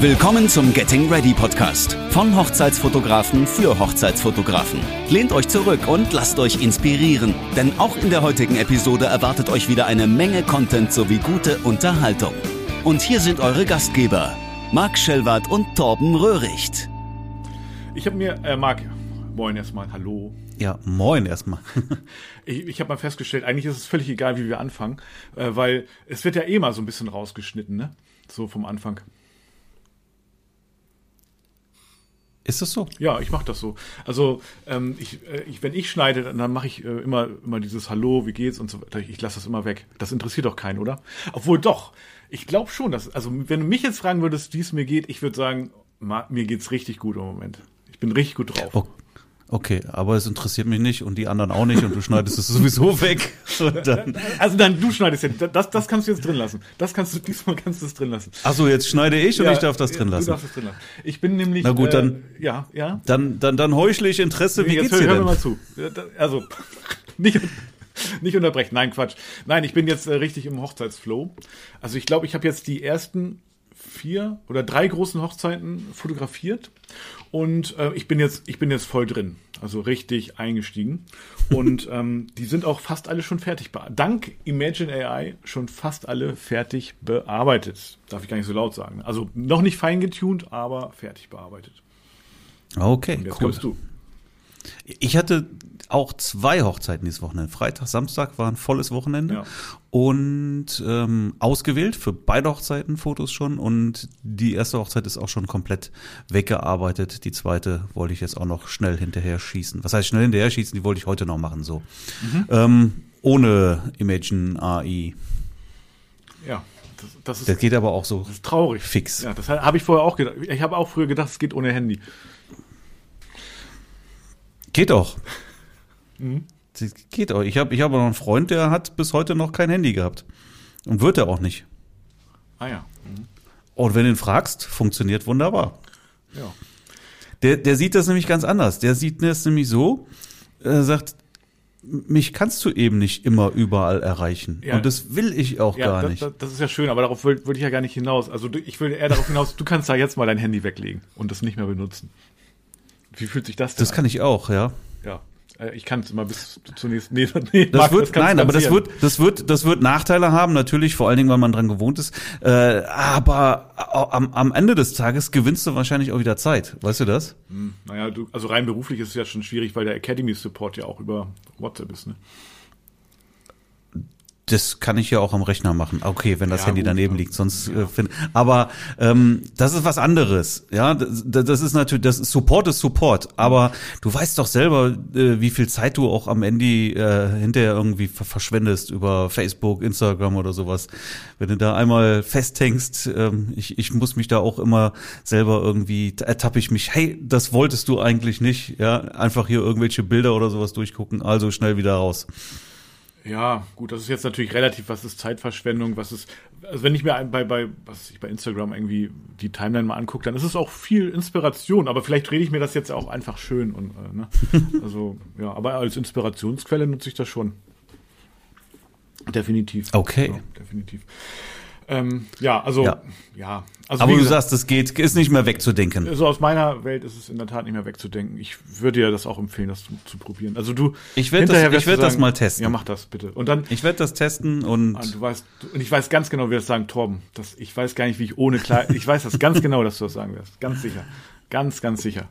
Willkommen zum Getting Ready Podcast von Hochzeitsfotografen für Hochzeitsfotografen. Lehnt euch zurück und lasst euch inspirieren, denn auch in der heutigen Episode erwartet euch wieder eine Menge Content sowie gute Unterhaltung. Und hier sind eure Gastgeber, Marc Schellwart und Torben Röhricht. Ich habe mir, äh, Marc, moin erstmal, hallo. Ja, moin erstmal. ich ich habe mal festgestellt, eigentlich ist es völlig egal, wie wir anfangen, äh, weil es wird ja eh mal so ein bisschen rausgeschnitten, ne? So vom Anfang. Ist das so? Ja, ich mache das so. Also ähm, ich, äh, ich, wenn ich schneide, dann, mache ich äh, immer immer dieses Hallo, wie geht's und so weiter. Ich lasse das immer weg. Das interessiert doch keinen, oder? Obwohl doch. Ich glaube schon, dass also wenn du mich jetzt fragen würdest, wie es mir geht, ich würde sagen, ma, mir geht's richtig gut im Moment. Ich bin richtig gut drauf. Oh, okay, aber es interessiert mich nicht und die anderen auch nicht und du schneidest es sowieso weg. Dann also dann du schneidest jetzt. Das, das kannst du jetzt drin lassen. Das kannst du diesmal kannst du es drin lassen. Achso, jetzt schneide ich und ja, ich darf das drin lassen. Du darfst es drin lassen. Ich bin nämlich. Na gut, dann. Äh, ja, ja. Dann, dann, dann heuchle ich Interesse. Wie jetzt geht's hör, dir denn? Hör mir mal zu. Also nicht. Nicht unterbrechen, nein, Quatsch. Nein, ich bin jetzt äh, richtig im Hochzeitsflow. Also ich glaube, ich habe jetzt die ersten vier oder drei großen Hochzeiten fotografiert und äh, ich bin jetzt ich bin jetzt voll drin, also richtig eingestiegen und ähm, die sind auch fast alle schon fertig dank Imagine AI schon fast alle fertig bearbeitet. Darf ich gar nicht so laut sagen. Also noch nicht fein getuned, aber fertig bearbeitet. Okay, und jetzt cool. kommst du. Ich hatte auch zwei Hochzeiten dieses Wochenende. Freitag, Samstag war ein volles Wochenende Ja. und ähm, ausgewählt für beide Hochzeiten Fotos schon und die erste Hochzeit ist auch schon komplett weggearbeitet. Die zweite wollte ich jetzt auch noch schnell hinterher schießen. Was heißt schnell hinterher schießen? Die wollte ich heute noch machen so. Ähm, ohne Imagine AI. Ja, das, das ist Das geht aber auch so das ist traurig. fix. Ja, das habe ich vorher auch gedacht. Ich habe auch früher gedacht, es geht ohne Handy. Geht auch. Das Geht auch. Ich habe ich hab noch einen Freund, der hat bis heute noch kein Handy gehabt. Und wird er auch nicht. Ah ja. Und wenn du ihn fragst, funktioniert wunderbar. Ja. Der, der sieht das nämlich ganz anders. Der sieht das nämlich so, er sagt, mich kannst du eben nicht immer überall erreichen. Ja. Und das will ich auch Ja, gar das, nicht. das, das ist ja schön, aber darauf wollte wollte ich ja gar nicht hinaus. Also ich will eher darauf hinaus, du kannst da jetzt mal dein Handy weglegen und das nicht mehr benutzen. Wie fühlt sich das denn das kann ich auch, ja. an? Ja. Äh, Ich kann es immer bis zunächst. Nee, nee, Das Marc, wird, kann's nein, aber das wird, das wird, das wird Nachteile haben, natürlich, vor allen Dingen, weil man dran gewohnt ist. Äh, aber am, am Ende des Tages gewinnst du wahrscheinlich auch wieder Zeit. Weißt du das? Hm, Naja, du, also rein beruflich ist es ja schon schwierig, weil der Academy Support ja auch über WhatsApp ist, ne? Das kann ich ja auch am Rechner machen. Okay, wenn das Ja, Handy gut, daneben ja. liegt, sonst äh, find, aber ähm, das ist was anderes. Ja, das, das ist natürlich das Support ist Support, aber du weißt doch selber, äh, wie viel Zeit du auch am Handy äh, hinterher irgendwie ver verschwendest über Facebook, Instagram oder sowas. Wenn du da einmal festhängst, ähm, ich, ich muss mich da auch immer selber irgendwie ertappe ich mich, hey, das wolltest du eigentlich nicht, ja, einfach hier irgendwelche Bilder oder sowas durchgucken, also schnell wieder raus. Ja, gut, das ist jetzt natürlich relativ, was ist Zeitverschwendung, was ist, also wenn ich mir bei, bei, was ich bei Instagram irgendwie die Timeline mal angucke, dann ist es auch viel Inspiration, aber vielleicht rede ich mir das jetzt auch einfach schön und, äh, ne? Also, ja, aber als Inspirationsquelle nutze ich das schon. Definitiv. Okay. Ja, definitiv. Ähm, ja, also, ja, Ja. also Aber wie du gesagt, sagst, es geht, ist nicht mehr wegzudenken. so aus meiner Welt ist es in der Tat nicht mehr wegzudenken. Ich würde dir das auch empfehlen, das zu, zu probieren. Also du, Ich werd hinterher das- ich werd das mal testen. Ja, mach das bitte. Und dann, Ich werde das testen und Ah, du weißt, du, und ich weiß ganz genau, wie wir das sagen, Torben. Das, ich weiß gar nicht, wie ich ohne Kleid. Ich weiß das ganz genau, dass du das sagen wirst. Ganz sicher. Ganz, ganz sicher.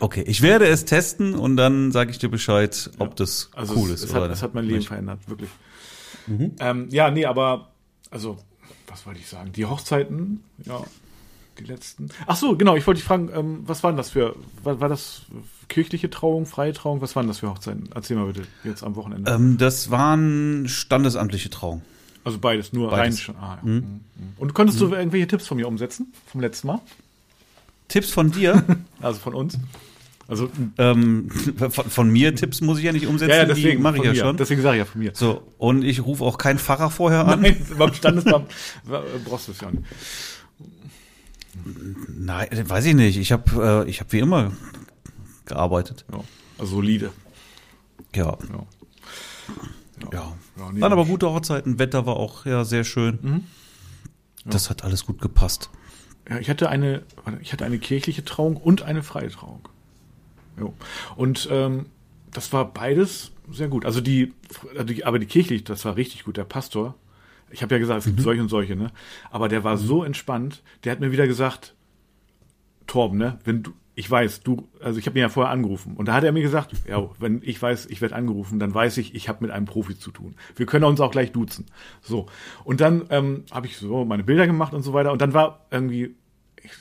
okay, ich werde es testen und dann sage ich dir Bescheid, ob das Also cool es, ist es oder hat, es hat mein Leben verändert, wirklich. Ähm, ja, nee, aber also, was wollte ich sagen? Die Hochzeiten, ja, die letzten. Ach so, genau. Ich wollte dich fragen, ähm, was waren das für? War, war das kirchliche Trauung, freie Trauung? Was waren das für Hochzeiten? Erzähl mal bitte jetzt am Wochenende. Ähm, das waren standesamtliche Trauungen. also beides, nur beides. rein schon. Ah, ja. Mhm. Und konntest du irgendwelche Tipps von mir umsetzen vom letzten Mal? Tipps von dir? Also von uns? Also ähm, von, von mir Tipps muss ich ja nicht umsetzen, Ja, ja, die deswegen mache ich ja mir. schon. Deswegen sage ich ja von mir. So, und ich rufe auch keinen Pfarrer vorher an. Nein, beim Standesamt brauchst du es ja nicht. Nein, weiß ich nicht. Ich habe äh, ich hab wie immer gearbeitet. Ja, also solide. Ja. Ja. Ja. Ja, nee, Waren aber gute Hochzeiten, Wetter war auch ja sehr schön. Mhm. Das hat alles gut gepasst. ja, ich hatte eine, ich hatte eine kirchliche Trauung und eine freie Trauung. Jo. Und ähm, das war beides sehr gut. Also die, die aber die kirchliche, das war richtig gut. Der Pastor, ich habe ja gesagt, es gibt mhm. solche und solche, ne? Aber der war so entspannt, der hat mir wieder gesagt, Torben, ne, wenn du, ich weiß, du, also ich habe ihn ja vorher angerufen und da hat er mir gesagt, ja, wenn ich weiß, ich werde angerufen, dann weiß ich, ich habe mit einem Profi zu tun. Wir können uns auch gleich duzen. So und dann ähm, habe ich so meine Bilder gemacht und so weiter und dann war irgendwie,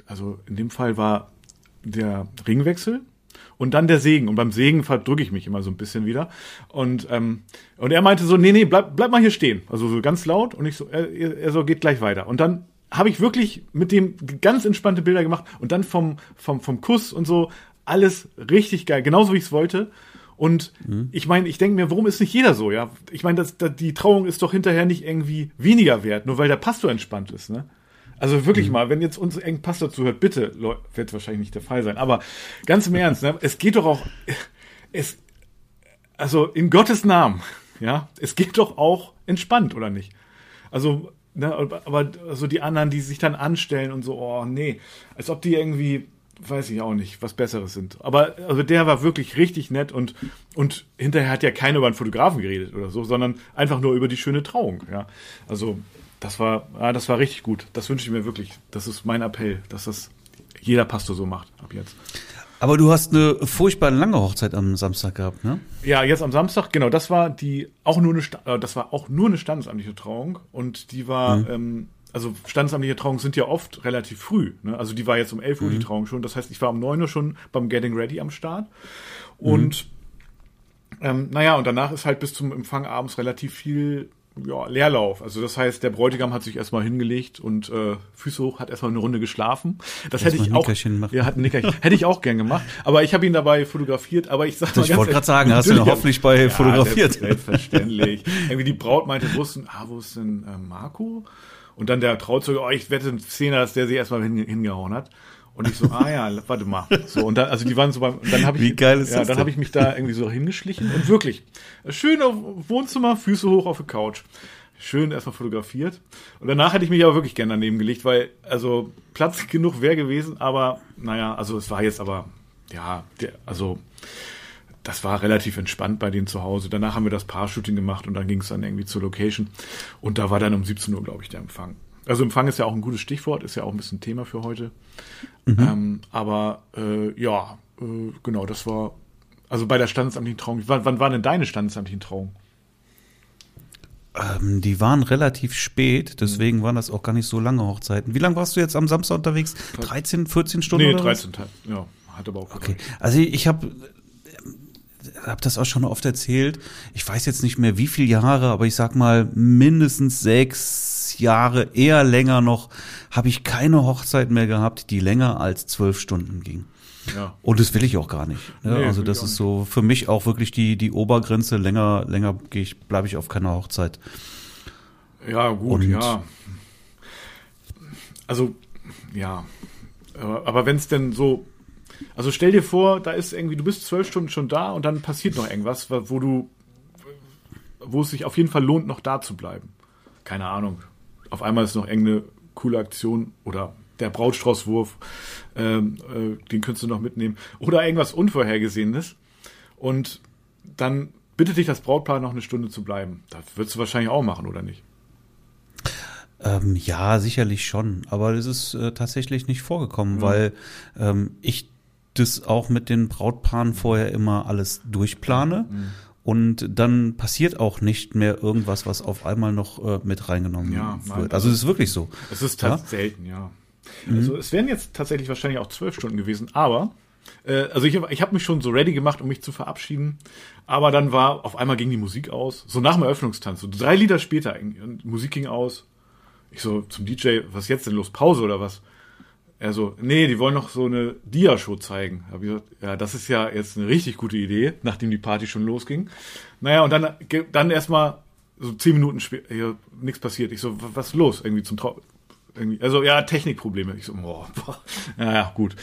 also in dem Fall war der Ringwechsel und dann der Segen. Und beim Segen verdrücke ich mich immer so ein bisschen wieder. Und, ähm, und er meinte so, nee, nee, bleib, bleib mal hier stehen. Also so ganz laut. Und ich so, er, er so, geht gleich weiter. Und dann habe ich wirklich mit dem ganz entspannte Bilder gemacht und dann vom, vom, vom Kuss und so alles richtig geil, genauso wie ich es wollte. Und mhm. ich meine, ich denke mir, warum ist nicht jeder so, ja? Ich meine, das, das, die Trauung ist doch hinterher nicht irgendwie weniger wert, nur weil der Pastor entspannt ist, ne? Also wirklich mhm. mal, wenn jetzt uns irgendein Pastor zuhört, bitte, wird wahrscheinlich nicht der Fall sein, aber ganz im Ernst, ne? Es geht doch auch, es, also in Gottes Namen, ja? Es geht doch auch entspannt, oder nicht? Also Ne, aber so die anderen, die sich dann anstellen und so, oh nee, als ob die irgendwie, weiß ich auch nicht, was Besseres sind. Aber also der war wirklich richtig nett und, und hinterher hat ja keiner über einen Fotografen geredet oder so, sondern einfach nur über die schöne Trauung. Ja, also das war, ja, das war richtig gut. Das wünsche ich mir wirklich. Das ist mein Appell, dass das jeder Pastor so macht ab jetzt. Aber du hast eine furchtbar lange Hochzeit am Samstag gehabt, ne? Ja, jetzt am Samstag, genau. Das war die auch nur eine, äh, das war auch nur eine standesamtliche Trauung und die war, mhm. ähm, also standesamtliche Trauungen sind ja oft relativ früh. Ne? Also die war jetzt um 11 Uhr mhm. die Trauung schon. Das heißt, ich war um 9 Uhr schon beim Getting Ready am Start und mhm. ähm, naja, und danach ist halt bis zum Empfang abends relativ viel ja, Leerlauf. Also das heißt, der Bräutigam hat sich erstmal hingelegt und äh, Füße hoch, hat erstmal eine Runde geschlafen. Das Erst hätte ich auch. Ja, hat ein Nickerchen. hätte ich auch gern gemacht. Aber ich habe ihn dabei fotografiert. Aber ich sag mal Ich wollte gerade sagen, hast du ihn hoffentlich bei ja, fotografiert? Selbstverständlich. Irgendwie die Braut meinte, wussten, ah, wo ist denn äh, Marco? Und dann der Trauzeuge, oh, ich wette, Szene, dass der sie erstmal hingehauen hat. Und ich so, ah ja, warte mal. So, und dann, also die waren so beim, dann habe ich, Wie geil ist ja, das dann habe ich mich da irgendwie so hingeschlichen und wirklich, schön auf Wohnzimmer, Füße hoch auf der Couch. Schön erstmal fotografiert. Und danach hätte ich mich aber wirklich gerne daneben gelegt, weil, also, Platz genug wäre gewesen, aber, naja, also es war jetzt aber, ja, der, also, das war relativ entspannt bei denen zu Hause. Danach haben wir das Paar-Shooting gemacht und dann ging es dann irgendwie zur Location. Und da war dann um 17 Uhr, glaube ich, der Empfang. Also Empfang ist ja auch ein gutes Stichwort, ist ja auch ein bisschen Thema für heute. Mhm. Ähm, aber äh, ja, äh, genau, das war also bei der standesamtlichen Trauung. Wann, wann waren denn deine standesamtlichen Trauungen? Ähm, die waren relativ spät, deswegen waren das auch gar nicht so lange Hochzeiten. Wie lange warst du jetzt am Samstag unterwegs? 13, 14 Stunden? Nee, 13, ja, hat aber auch Okay, also ich habe hab das auch schon oft erzählt. Ich weiß jetzt nicht mehr wie viele Jahre, aber ich sag mal mindestens sechs, Jahre, eher länger noch, habe ich keine Hochzeit mehr gehabt, die länger als zwölf Stunden ging. Ja. Und das will ich auch gar nicht. Ne? Nee, also das ist so für mich auch wirklich die, die Obergrenze. Länger, länger gehe ich, bleibe ich auf keiner Hochzeit. Ja, gut, Und ja. Also, ja. Aber wenn es denn so, also stell dir vor, da ist irgendwie, du bist zwölf Stunden schon da und dann passiert noch irgendwas, wo du, wo es sich auf jeden Fall lohnt, noch da zu bleiben. Keine Ahnung auf einmal ist noch irgendeine coole Aktion oder der Brautstraußwurf, ähm, äh, den könntest du noch mitnehmen. Oder irgendwas Unvorhergesehenes. Und dann bittet dich das Brautpaar noch eine Stunde zu bleiben. Das würdest du wahrscheinlich auch machen, oder nicht? Ähm, ja, sicherlich schon. Aber das ist äh, tatsächlich nicht vorgekommen, mhm. weil ähm, ich das auch mit den Brautpaaren vorher immer alles durchplane. Mhm und dann passiert auch nicht mehr irgendwas, was auf einmal noch äh, mit reingenommen ja, nein, wird. Also es ist wirklich so. Es ist ja? selten, ja. Mhm. Also es wären jetzt tatsächlich wahrscheinlich auch zwölf Stunden gewesen, aber äh, also ich, ich habe mich schon so ready gemacht, um mich zu verabschieden, aber dann war auf einmal ging die Musik aus, so nach dem Eröffnungstanz, so drei Lieder später, Musik ging aus. Ich so zum DJ, was ist jetzt denn los? Pause oder was? Er so, nee, die wollen noch so eine Dia-Show zeigen. Hab ich gesagt, ja, das ist ja jetzt eine richtig gute Idee, nachdem die Party schon losging. Naja, und dann, dann erstmal so zehn Minuten später, nichts passiert. Ich so, was ist los? Irgendwie zum Trau irgendwie, also ja, Technikprobleme. Ich so, boah, boah. ja, ja, gut.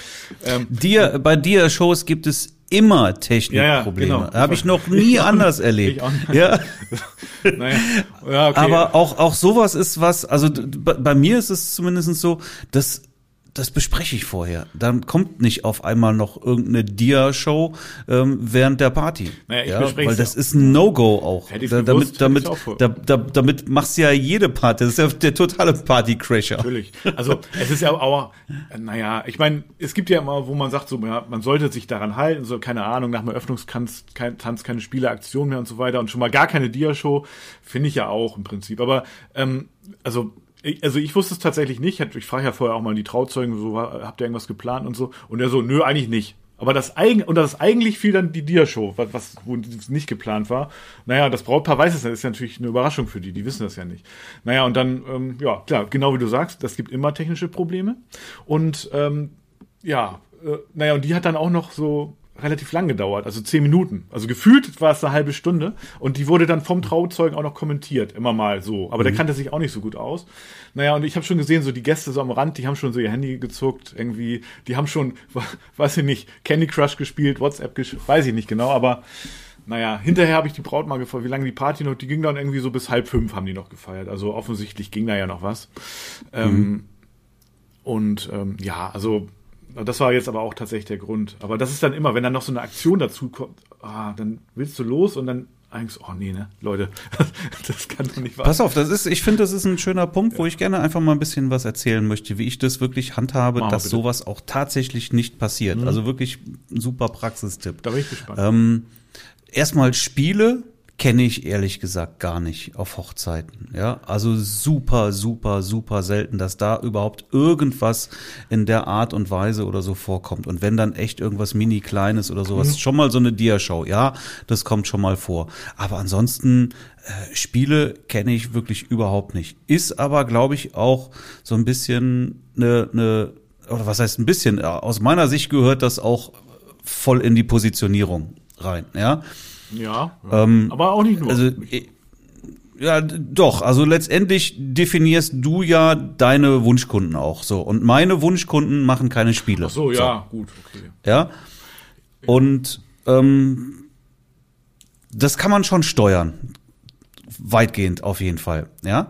Ähm, dir, bei dir Shows gibt es immer Technikprobleme. Ja, ja, genau. Habe ich noch nie anders erlebt. Ich auch nicht. Ja. naja. ja okay. Aber auch auch sowas ist was. Also bei mir ist es zumindest so, dass das bespreche ich vorher. Dann kommt nicht auf einmal noch irgendeine Dia-Show ähm, während der Party. Naja, ich ja, bespreche weil das ist ein No-Go auch. Hätte ich's Da, gewusst, damit, damit, vor- da, da, damit machst du ja jede Party. Das ist ja der totale Party-Crasher. Natürlich. Also es ist ja auch, äh, naja, ich meine, es gibt ja immer, wo man sagt, so, ja, man sollte sich daran halten, so, keine Ahnung, nach dem Eröffnungstanz kein, Tanz keine Spieleaktion mehr und so weiter und schon mal gar keine Dia-Show, finde ich ja auch im Prinzip. Aber ähm, also ich, also ich wusste es tatsächlich nicht. Ich, frage ja vorher auch mal die Trauzeugen, so habt ihr irgendwas geplant und so. Und er so, nö, eigentlich nicht. Aber das eigen und das eigentlich fiel dann die Dia-Show, was, was nicht geplant war. Naja, das Brautpaar weiß es ja, das ist ja natürlich eine Überraschung für die, die wissen das ja nicht. Naja, und dann, ähm, ja, klar, genau wie du sagst, das gibt immer technische Probleme. Und ähm, ja, äh, naja, und die hat dann auch noch so relativ lang gedauert, also zehn Minuten. Also gefühlt war es eine halbe Stunde und die wurde dann vom Trauzeugen auch noch kommentiert, immer mal so. Aber der kannte sich auch nicht so gut aus. Naja, und ich habe schon gesehen, so die Gäste so am Rand, die haben schon so ihr Handy gezuckt, irgendwie, die haben schon, weiß ich nicht, Candy Crush gespielt, WhatsApp gespielt, weiß ich nicht genau, aber naja, hinterher habe ich die Braut mal gefragt, wie lange die Party noch, die ging dann irgendwie so bis halb fünf haben die noch gefeiert. Also offensichtlich ging da ja noch was. Ähm, und ähm, ja, also das war jetzt aber auch tatsächlich der Grund. Aber das ist dann immer, wenn dann noch so eine Aktion dazu kommt, ah, dann willst du los und dann eigentlich, oh nee, ne, Leute, das kann doch nicht wahr Pass auf, das ist, ich finde, das ist ein schöner Punkt, wo ich gerne einfach mal ein bisschen was erzählen möchte, wie ich das wirklich handhabe, Mach mal dass bitte. sowas auch tatsächlich nicht passiert. Also wirklich ein super Praxistipp. Da bin ich gespannt. Ähm, erstmal Spiele kenne ich ehrlich gesagt gar nicht auf Hochzeiten. Ja, also super, super, super selten, dass da überhaupt irgendwas in der Art und Weise oder so vorkommt. Und wenn dann echt irgendwas mini kleines oder sowas, schon mal so eine Diashow, ja, das kommt schon mal vor. Aber ansonsten äh, Spiele kenne ich wirklich überhaupt nicht. Ist aber, glaube ich, auch so ein bisschen eine, eine oder was heißt ein bisschen? Aus meiner Sicht gehört das auch voll in die Positionierung rein. Ja, ja, ja. aber auch nicht nur. also äh, ja, doch. Also letztendlich definierst du ja deine Wunschkunden auch so. Und meine Wunschkunden machen keine Spiele. Ach so, ja, gut, okay. Ja. Und ähm, das kann man schon steuern. Weitgehend auf jeden Fall. Ja.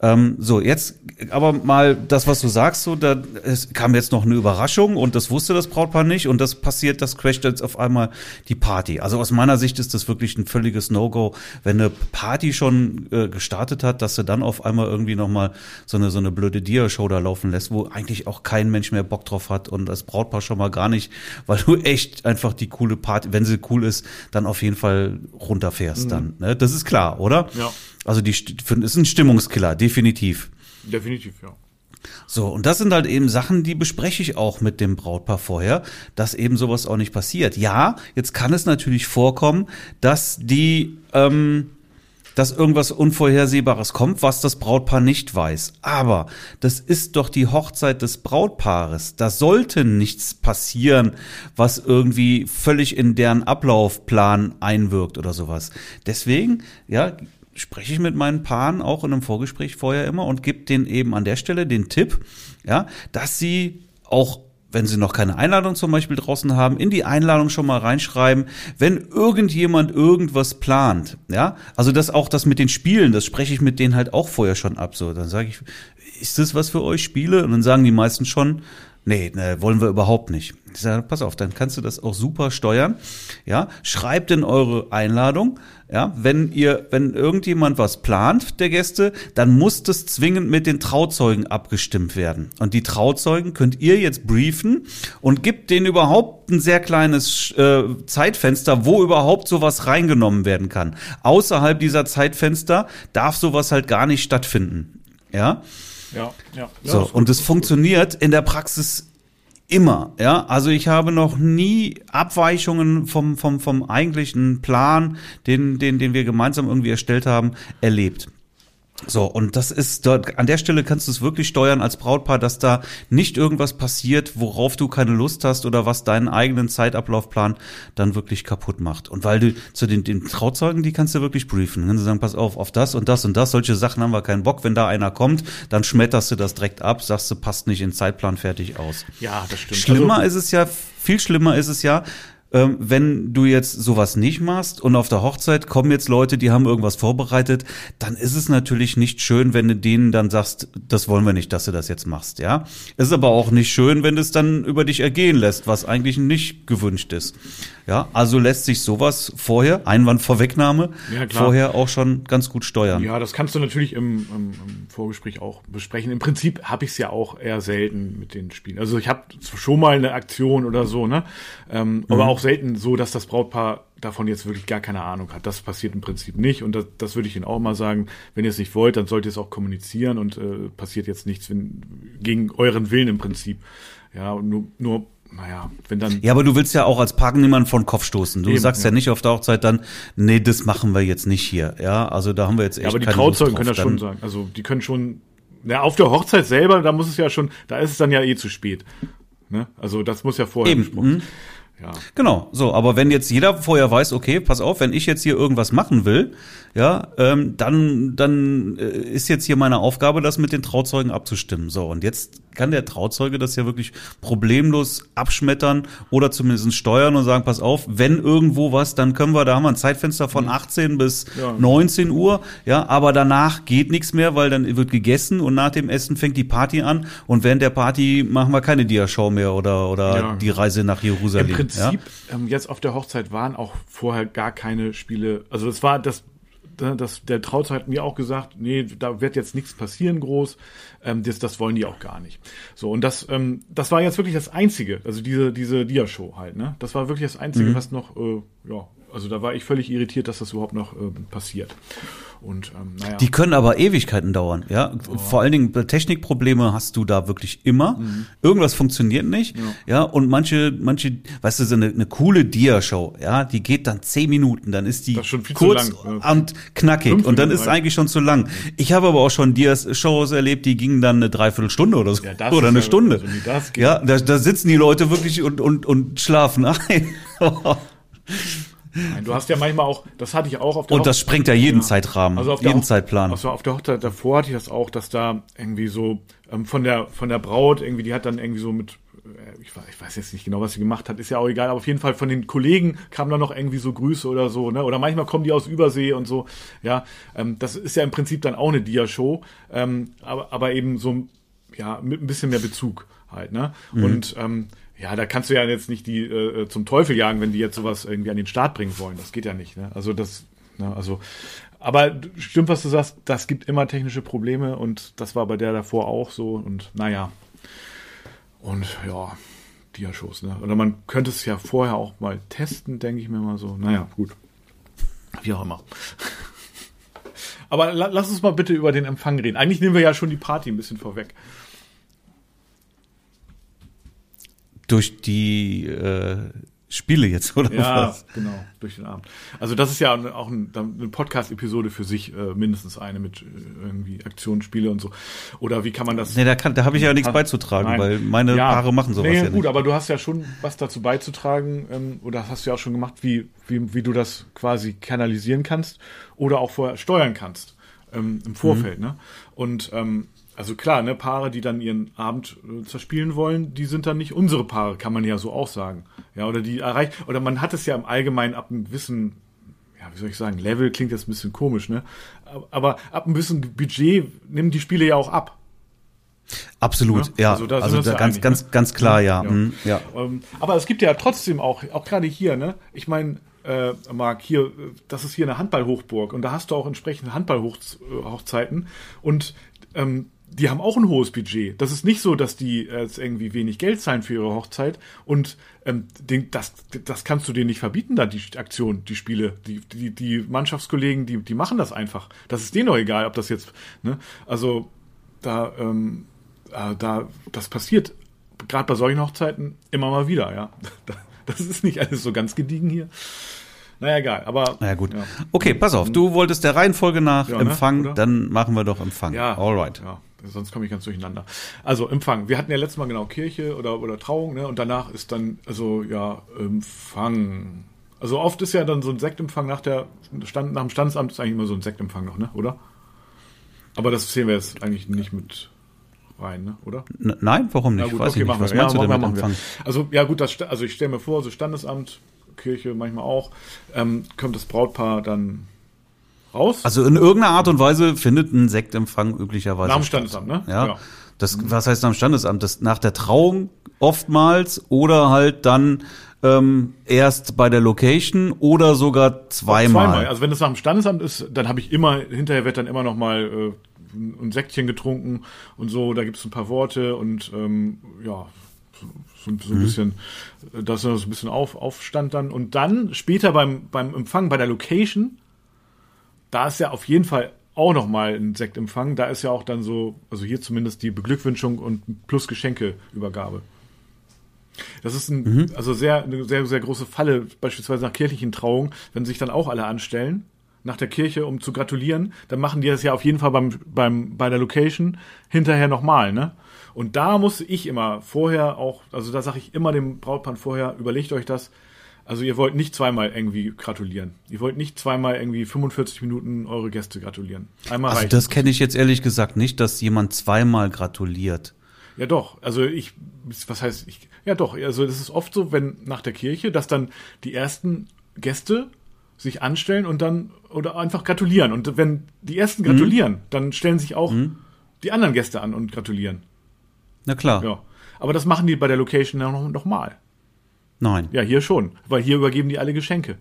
Ähm, so, jetzt aber mal das, was du sagst, so, da es kam jetzt noch eine Überraschung und das wusste das Brautpaar nicht und das passiert, das crasht jetzt auf einmal die Party. Also aus meiner Sicht ist das wirklich ein völliges No-Go, wenn eine Party schon äh, gestartet hat, dass du dann auf einmal irgendwie nochmal so eine, so eine blöde Dia-Show da laufen lässt, wo eigentlich auch kein Mensch mehr Bock drauf hat und das Brautpaar schon mal gar nicht, weil du echt einfach die coole Party, wenn sie cool ist, dann auf jeden Fall runterfährst dann. Ne? Das ist klar, oder? Ja. Also die ist ein Stimmungskiller, definitiv. Definitiv, ja. So, und das sind halt eben Sachen, die bespreche ich auch mit dem Brautpaar vorher, dass eben sowas auch nicht passiert. Ja, jetzt kann es natürlich vorkommen, dass die, ähm, dass irgendwas Unvorhersehbares kommt, was das Brautpaar nicht weiß. Aber das ist doch die Hochzeit des Brautpaares. Da sollte nichts passieren, was irgendwie völlig in deren Ablaufplan einwirkt oder sowas. Deswegen, ja, spreche ich mit meinen Paaren auch in einem Vorgespräch vorher immer und gebe denen eben an der Stelle den Tipp, ja, dass sie auch wenn sie noch keine Einladung zum Beispiel draußen haben, in die Einladung schon mal reinschreiben, wenn irgendjemand irgendwas plant, ja, also das auch das mit den Spielen, das spreche ich mit denen halt auch vorher schon ab, so, dann sage ich, ist das was für euch Spiele? Und dann sagen die meisten schon, nee, ne, wollen wir überhaupt nicht. Ich sage, pass auf, dann kannst du das auch super steuern, ja, schreibt in eure Einladung, ja, wenn ihr, wenn irgendjemand was plant, der Gäste, dann muss das zwingend mit den Trauzeugen abgestimmt werden. Und die Trauzeugen könnt ihr jetzt briefen und gibt denen überhaupt ein sehr kleines äh, Zeitfenster, wo überhaupt sowas reingenommen werden kann. Außerhalb dieser Zeitfenster darf sowas halt gar nicht stattfinden. Ja. Ja, ja. ja So, gut, und es funktioniert in der Praxis immer, ja. Also ich habe noch nie Abweichungen vom, vom, vom eigentlichen Plan, den, den, den wir gemeinsam irgendwie erstellt haben, erlebt. So, und das ist dort, an der Stelle kannst du es wirklich steuern als Brautpaar, dass da nicht irgendwas passiert, worauf du keine Lust hast oder was deinen eigenen Zeitablaufplan dann wirklich kaputt macht. Und weil du zu den, den Trauzeugen, die kannst du wirklich briefen. Kannst du sagen, pass auf, auf das und das und das, solche Sachen haben wir keinen Bock. Wenn da einer kommt, dann schmetterst du das direkt ab, sagst du, passt nicht in den Zeitplan fertig aus. Ja, das stimmt. Schlimmer Also, ist es ja, viel schlimmer ist es ja, ähm, wenn du jetzt sowas nicht machst und auf der Hochzeit kommen jetzt Leute, die haben irgendwas vorbereitet, dann ist es natürlich nicht schön, wenn du denen dann sagst, das wollen wir nicht, dass du das jetzt machst, ja. Es ist aber auch nicht schön, wenn du es dann über dich ergehen lässt, was eigentlich nicht gewünscht ist. Ja, also lässt sich sowas vorher, Einwandvorwegnahme, Ja, vorher auch schon ganz gut steuern. Ja, das kannst du natürlich im, im, im Vorgespräch auch besprechen. Im Prinzip habe ich es ja auch eher selten mit den Spielen. Also ich habe schon mal eine Aktion oder so, ne? Ähm, Aber auch selten so, dass das Brautpaar davon jetzt wirklich gar keine Ahnung hat. Das passiert im Prinzip nicht. Und das, das würde ich Ihnen auch mal sagen. Wenn ihr es nicht wollt, dann sollt ihr es auch kommunizieren und äh, passiert jetzt nichts wenn, gegen euren Willen im Prinzip. Ja, nur, nur, naja, wenn dann. Ja, aber du willst ja auch als Paaren niemanden von den Kopf stoßen. Du Eben, sagst ja. ja. nicht auf der Hochzeit dann, nee, das machen wir jetzt nicht hier. Ja, also da haben wir jetzt echt Ja, aber die Trauzeugen können das schon sagen. Also die können schon. Na, auf der Hochzeit selber, da muss es ja schon, da ist es dann ja eh zu spät. Ne? Also das muss ja vorher Eben, besprochen. Ja. Genau, so, aber wenn jetzt jeder vorher weiß, okay, pass auf, wenn ich jetzt hier irgendwas machen will, ja, ähm, dann, dann äh, ist jetzt hier meine Aufgabe, das mit den Trauzeugen abzustimmen. So, und jetzt kann der Trauzeuge das ja wirklich problemlos abschmettern oder zumindest steuern und sagen, pass auf, wenn irgendwo was, dann können wir, da haben wir ein Zeitfenster von 18 bis Ja. 19 Uhr, ja, aber danach geht nichts mehr, weil dann wird gegessen und nach dem Essen fängt die Party an und während der Party machen wir keine Diashow mehr oder, oder Ja. die Reise nach Jerusalem. Im Prinzip, ja? ähm, jetzt auf der Hochzeit waren auch vorher gar keine Spiele. Also es war das, das der Trauzeuge hat mir auch gesagt, nee, da wird jetzt nichts passieren groß. Ähm, das, das wollen die auch gar nicht. So und das, ähm, das war jetzt wirklich das Einzige. Also diese diese Dia-Show halt. Ne, das war wirklich das Einzige, Mhm. was noch, äh, ja, also da war ich völlig irritiert, dass das überhaupt noch äh, passiert. Und ähm, naja. Die können aber Ewigkeiten dauern, ja. Vor allen Dingen Technikprobleme hast du da wirklich immer. Mhm. Irgendwas funktioniert nicht, ja. Und manche, manche, weißt du, so eine, eine coole Dia-Show, ja, die geht dann zehn Minuten, dann ist die ist kurz ja. und knackig Fünf und dann Minuten ist reicht. eigentlich schon zu lang. Ich habe aber auch schon Dia-Shows erlebt, die gingen dann eine Dreiviertelstunde oder so Ja, oder eine ja- Stunde. also ja, da, da sitzen die Leute wirklich und und und schlafen ein. Nein, du hast ja manchmal auch, das hatte ich auch auf der Und das sprengt ja jeden Zeitrahmen, Also auf jeden Hoch- Zeitplan. Also auf der Hochzeit davor hatte ich das auch, dass da irgendwie so ähm, von der von der Braut irgendwie, die hat dann irgendwie so mit äh, ich weiß, ich weiß jetzt nicht genau, was sie gemacht hat, ist ja auch egal, aber auf jeden Fall von den Kollegen kamen dann noch irgendwie so Grüße oder so, ne? Oder manchmal kommen die aus Übersee und so. Ja, ähm, das ist ja im Prinzip dann auch eine Dia-Show, ähm, aber, aber eben so ja mit ein bisschen mehr Bezug halt, ne? Und ähm, ja, da kannst du ja jetzt nicht die äh, zum Teufel jagen, wenn die jetzt sowas irgendwie an den Start bringen wollen. Das geht ja nicht, ne? Also das, ne, also aber stimmt, was du sagst, das gibt immer technische Probleme und das war bei der davor auch so und naja. Und ja, Dia-Shows, ne? Oder man könnte es ja vorher auch mal testen, denke ich mir mal so. Naja, gut. Wie auch immer. Aber la lass uns mal bitte über den Empfang reden. Eigentlich nehmen wir ja schon die Party ein bisschen vorweg. Durch die äh, Spiele jetzt, oder Ja, was? genau, durch den Abend. Also das ist ja auch ein, eine Podcast-Episode für sich, äh, mindestens eine mit äh, irgendwie Aktionsspiele und so. Oder wie kann man das... Nee, da, kann, da habe ich ja nichts Hast- beizutragen, Nein. weil meine Ja. Paare machen sowas nee, ja gut, nicht. aber du hast ja schon was dazu beizutragen, ähm, oder hast du ja auch schon gemacht, wie, wie, wie du das quasi kanalisieren kannst oder auch vorher steuern kannst ähm, im Vorfeld. Mhm. Ne? Und ähm, also klar, ne, Paare, die dann ihren Abend äh, zerspielen wollen, die sind dann nicht unsere Paare, kann man ja so auch sagen. Ja, oder die erreicht, oder man hat es ja im Allgemeinen ab einem gewissen ja, wie soll ich sagen, Level klingt jetzt ein bisschen komisch, ne? Aber- ab einem gewissen Budget nehmen die Spiele ja auch ab. Absolut, Ne? ja. Also da Also, da ja ganz, ganz, ne? ganz klar, ja. Ja. mhm, ja. Ähm, aber es gibt ja trotzdem auch, auch gerade hier, ne? Ich meine, äh, Marc, hier, äh, das ist hier eine Handballhochburg und da hast du auch entsprechende Handballhochzeiten und ähm, die haben auch ein hohes Budget. Das ist nicht so, dass die äh, jetzt irgendwie wenig Geld zahlen für ihre Hochzeit und ähm, den, das, das kannst du denen nicht verbieten, da die Aktion, die Spiele, die, die, die Mannschaftskollegen, die, die machen das einfach. Das ist denen doch egal, ob das jetzt, ne? Also da, ähm, äh, da, das passiert gerade bei solchen Hochzeiten immer mal wieder, ja. Das ist nicht alles so ganz gediegen hier. Naja, egal, aber. Na ja, gut. Ja, Okay, pass auf, du wolltest der Reihenfolge nach Ja, ne? Empfang, Oder? dann machen wir doch Empfang. ja Alright. Ja, sonst komme ich ganz durcheinander. Also, Empfang. Wir hatten ja letztes Mal genau Kirche oder, oder Trauung, ne? Und danach ist dann, also, ja, Empfang. Also, oft ist ja dann so ein Sektempfang nach der, Stand, nach dem Standesamt ist eigentlich immer so ein Sektempfang noch, ne? Oder? Aber das zählen wir jetzt eigentlich nicht mit rein, ne? Oder? N nein, warum nicht? Na gut, Weiß okay, ich nicht. Was wir. meinst ja, du denn machen mit Empfang? wir. Also ja gut, das, also ich stelle mir vor, so Standesamt, Kirche manchmal auch, ähm, kommt das Brautpaar dann raus. Also in irgendeiner Art und Weise findet ein Sektempfang üblicherweise Nach dem. Standesamt, ne? Ja. Ja. Das, was heißt am Standesamt? Das nach der Trauung oftmals oder halt dann ähm, erst bei der Location oder sogar zweimal. Also wenn es nach dem Standesamt ist, dann habe ich immer, hinterher wird dann immer noch mal äh, ein Säckchen getrunken und so, da gibt es ein paar Worte und ähm, ja, so, so Mhm. ein bisschen, äh, das ist so ein bisschen auf, Aufstand dann. Und dann später beim, beim Empfang, bei der Location, da ist ja auf jeden Fall auch noch mal ein Sektempfang. Da ist ja auch dann so, also hier zumindest die Beglückwünschung und plus Geschenkeübergabe. Das ist ein, also sehr, eine sehr, sehr große Falle, beispielsweise nach kirchlichen Trauungen, wenn sich dann auch alle anstellen, nach der Kirche, um zu gratulieren, dann machen die das ja auf jeden Fall beim, beim, bei der Location hinterher nochmal, ne? Und da muss ich immer vorher auch, also da sage ich immer dem Brautpaar vorher, überlegt euch das, also ihr wollt nicht zweimal irgendwie gratulieren. Ihr wollt nicht zweimal irgendwie 45 Minuten eure Gäste gratulieren. Einmal Also reicht. das kenne ich jetzt ehrlich gesagt nicht, dass jemand zweimal gratuliert. Ja, doch. Also ich, was heißt ich? Ja, doch. Also das ist oft so, wenn nach der Kirche, dass dann die ersten Gäste sich anstellen und dann oder einfach gratulieren. Und wenn die ersten gratulieren, dann stellen sich auch die anderen Gäste an und gratulieren. Na klar. Ja. Aber das machen die bei der Location ja noch, noch mal. Nein. Ja, hier schon, weil hier übergeben die alle Geschenke.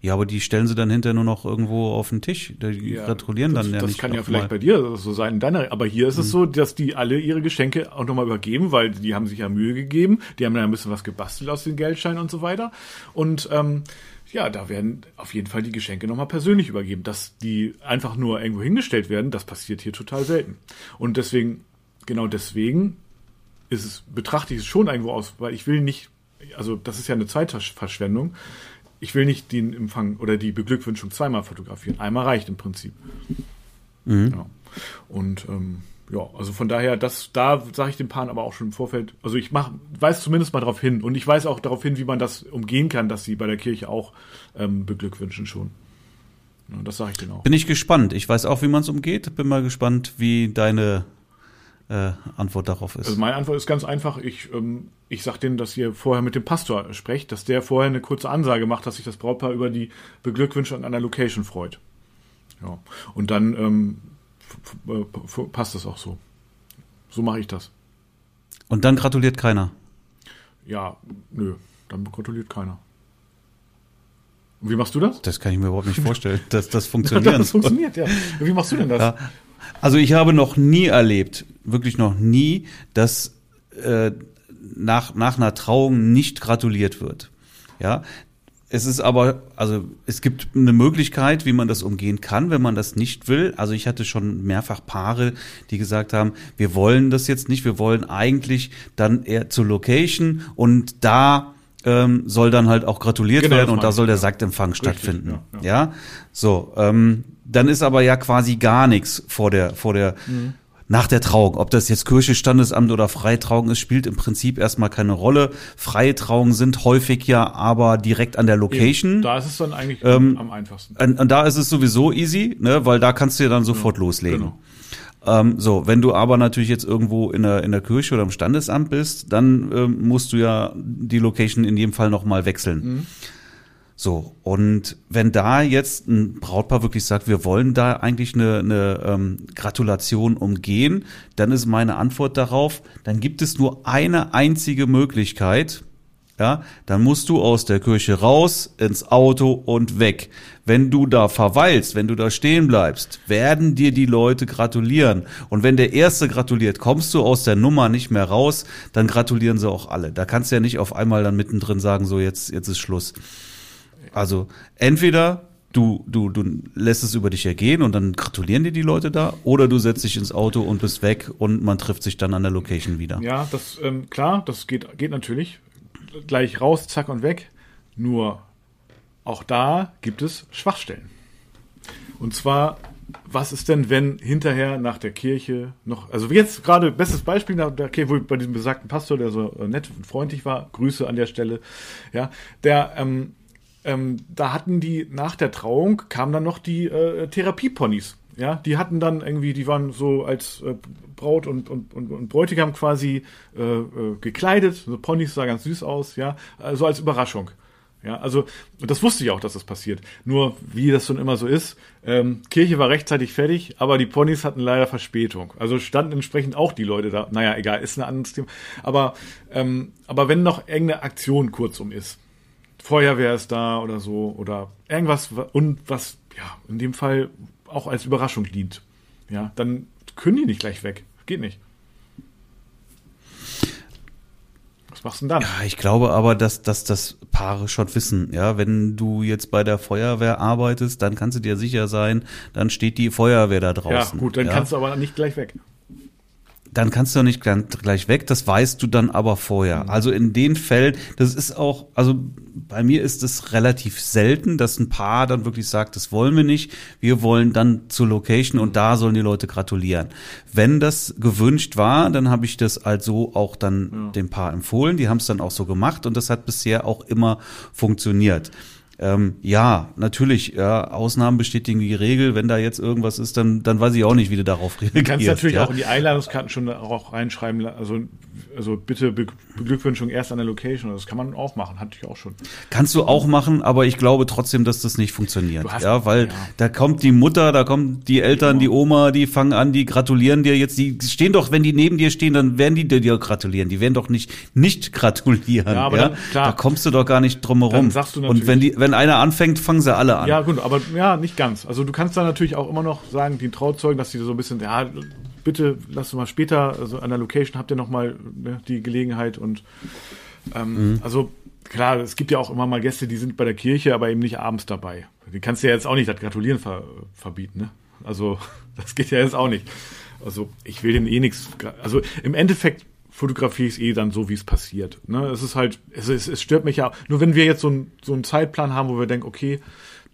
Ja, aber die stellen sie dann hinterher nur noch irgendwo auf den Tisch. Die Ja, gratulieren das, dann ja das nicht. kann ja vielleicht mal. bei dir so sein, in deiner, aber hier ist es so, dass die alle ihre Geschenke auch nochmal übergeben, weil die haben sich ja Mühe gegeben, die haben dann ein bisschen was gebastelt aus den Geldscheinen und so weiter. Und ähm, ja, da werden auf jeden Fall die Geschenke nochmal persönlich übergeben. Dass die einfach nur irgendwo hingestellt werden, das passiert hier total selten. Und deswegen, genau deswegen ist es, betrachte ich es schon irgendwo aus, weil ich will nicht, also das ist ja eine Zeitverschwendung. Ich will nicht den Empfang oder die Beglückwünschung zweimal fotografieren. Einmal reicht im Prinzip. Ja. Und ähm, ja, also von daher, das, da sage ich den Paaren aber auch schon im Vorfeld, also ich mach, weiß zumindest mal darauf hin und ich weiß auch darauf hin, wie man das umgehen kann, dass sie bei der Kirche auch ähm, beglückwünschen schon. Ja, das sage ich denen auch. Bin ich gespannt. Ich weiß auch, wie man es umgeht. Bin mal gespannt, wie deine äh, Antwort darauf ist. Also meine Antwort ist ganz einfach. Ich, ähm, ich sag denen, dass ihr vorher mit dem Pastor sprecht, dass der vorher eine kurze Ansage macht, dass sich das Brautpaar über die Beglückwünsche an einer Location freut. Ja. Und dann ähm, f- passt das auch so. So mache ich das. Und dann gratuliert keiner. Ja, nö, dann gratuliert keiner. Und wie machst du das? Das kann ich mir überhaupt nicht vorstellen, dass das funktionieren das funktioniert, ja. Wie machst du denn das? Ja. Also ich habe noch nie erlebt, wirklich noch nie, dass äh, nach, nach einer Trauung nicht gratuliert wird. Ja. Es ist aber, also es gibt eine Möglichkeit, wie man das umgehen kann, wenn man das nicht will. Also ich hatte schon mehrfach Paare, die gesagt haben, wir wollen das jetzt nicht, wir wollen eigentlich dann eher zur Location und da ähm, soll dann halt auch gratuliert Genau, werden und da soll der ja. Saktempfang Richtig, stattfinden. ja, Ja, ja. so. Ähm, dann ist aber ja quasi gar nichts vor der, vor der, Mhm. Nach der Trauung. Ob das jetzt Kirche, Standesamt oder Freitrauung ist, spielt im Prinzip erstmal keine Rolle. Freie Trauungen sind häufig ja aber direkt an der Location. Da ist es dann eigentlich Ähm, am einfachsten. Und, und da ist es sowieso easy, ne, weil da kannst du ja dann sofort loslegen. genau. Ähm, so, wenn du aber natürlich jetzt irgendwo in der, in der Kirche oder im Standesamt bist, dann ähm, musst du ja die Location in jedem Fall nochmal wechseln. So, und wenn da jetzt ein Brautpaar wirklich sagt, wir wollen da eigentlich eine, eine ähm, Gratulation umgehen, dann ist meine Antwort darauf, dann gibt es nur eine einzige Möglichkeit, ja, dann musst du aus der Kirche raus, ins Auto und weg. Wenn du da verweilst, wenn du da stehen bleibst, werden dir die Leute gratulieren. Und wenn der Erste gratuliert, kommst du aus der Nummer nicht mehr raus, dann gratulieren sie auch alle. Da kannst du ja nicht auf einmal dann mittendrin sagen, so jetzt, jetzt ist Schluss. Also entweder du, du, du lässt es über dich ergehen und dann gratulieren dir die Leute da, oder du setzt dich ins Auto und bist weg und man trifft sich dann an der Location wieder. Ja, das, ähm, klar, das geht, geht natürlich. Gleich raus, zack und weg. Nur auch da gibt es Schwachstellen. Und zwar, was ist denn, wenn hinterher nach der Kirche noch, also jetzt gerade, bestes Beispiel nach der Kirche, wo bei diesem besagten Pastor, der so nett und freundlich war, Grüße an der Stelle, ja, der, ähm, ähm, da hatten die nach der Trauung kamen dann noch die äh, Therapieponys. Ja, die hatten dann irgendwie, die waren so als äh, Braut und, und, und, und Bräutigam quasi äh, äh, gekleidet. So Ponys sah ganz süß aus, ja, also als Überraschung. Ja, also das wusste ich auch, dass das passiert. Nur wie das schon immer so ist, ähm, Kirche war rechtzeitig fertig, aber die Ponys hatten leider Verspätung. Also standen entsprechend auch die Leute da. Naja, egal, ist ein anderes Thema. Aber ähm, aber wenn noch irgendeine Aktion kurzum ist, Feuerwehr ist da oder so oder irgendwas und was ja in dem Fall auch als Überraschung dient, ja, dann können die nicht gleich weg. Geht nicht. Was machst du denn dann? Ja, ich glaube aber, dass, dass das Paare schon wissen. Ja, wenn du jetzt bei der Feuerwehr arbeitest, dann kannst du dir sicher sein, dann steht die Feuerwehr da draußen. Ja, gut, dann ja? kannst du aber nicht gleich weg dann kannst du nicht gleich weg, das weißt du dann aber vorher. Mhm. Also in den Fällen, das ist auch, also bei mir ist es relativ selten, dass ein Paar dann wirklich sagt, das wollen wir nicht, wir wollen dann zur Location und da sollen die Leute gratulieren. Wenn das gewünscht war, dann habe ich das also auch dann ja. dem Paar empfohlen, die haben es dann auch so gemacht und das hat bisher auch immer funktioniert. Ähm, ja, natürlich, ja, Ausnahmen bestätigen die Regel. Wenn da jetzt irgendwas ist, dann, dann weiß ich auch nicht, wie du darauf reagierst. Du kannst natürlich ja? auch in die Einladungskarten schon auch reinschreiben, also, also bitte Be Beglückwünschung erst an der Location. Das kann man auch machen, hatte ich auch schon. Kannst du auch machen, aber ich glaube trotzdem, dass das nicht funktioniert. Hast, ja, weil ja. da kommt die Mutter, da kommen die Eltern, die Oma, die fangen an, die gratulieren dir jetzt. Die stehen doch, wenn die neben dir stehen, dann werden die dir gratulieren. Die werden doch nicht nicht gratulieren. Ja, aber ja? Dann, klar. Da kommst du doch gar nicht drum herum. Dann sagst du natürlich, Und wenn die, wenn einer anfängt, fangen sie alle an. Ja, gut, aber ja, nicht ganz. Also du kannst da natürlich auch immer noch sagen, die Trauzeugen, dass die so ein bisschen, ja, bitte lass mal später, also an der Location habt ihr noch mal ne, die Gelegenheit und ähm, mhm. also klar, es gibt ja auch immer mal Gäste, die sind bei der Kirche, aber eben nicht abends dabei. Die kannst du ja jetzt auch nicht das Gratulieren ver verbieten, ne? Also das geht ja jetzt auch nicht. Also ich will dem eh nichts. Also im Endeffekt fotografiere ich es eh dann so, wie es passiert. Ne? Es ist halt, es, es, es stört mich ja. Nur wenn wir jetzt so, ein, so einen Zeitplan haben, wo wir denken, okay,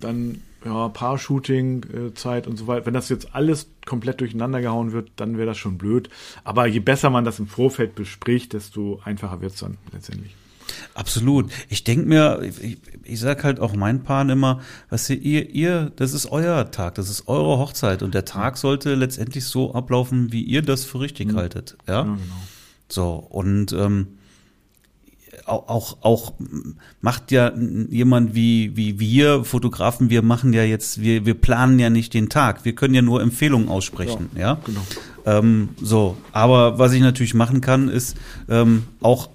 dann ja, Paar-Shooting, äh, Zeit und so weiter. Wenn das jetzt alles komplett durcheinander gehauen wird, dann wäre das schon blöd. Aber je besser man das im Vorfeld bespricht, desto einfacher wird es dann letztendlich. Absolut. Ich denke mir, ich, ich sag halt auch meinen Paaren immer, was ihr, ihr, ihr, das ist euer Tag, das ist eure Hochzeit und der Tag sollte letztendlich so ablaufen, wie ihr das für richtig mhm. haltet. Ja, ja genau. So, und ähm, auch, auch macht ja jemand wie, wie wir Fotografen, wir machen ja jetzt, wir, wir planen ja nicht den Tag, wir können ja nur Empfehlungen aussprechen, ja. ja? Genau. Ähm, so, aber was ich natürlich machen kann, ist ähm, auch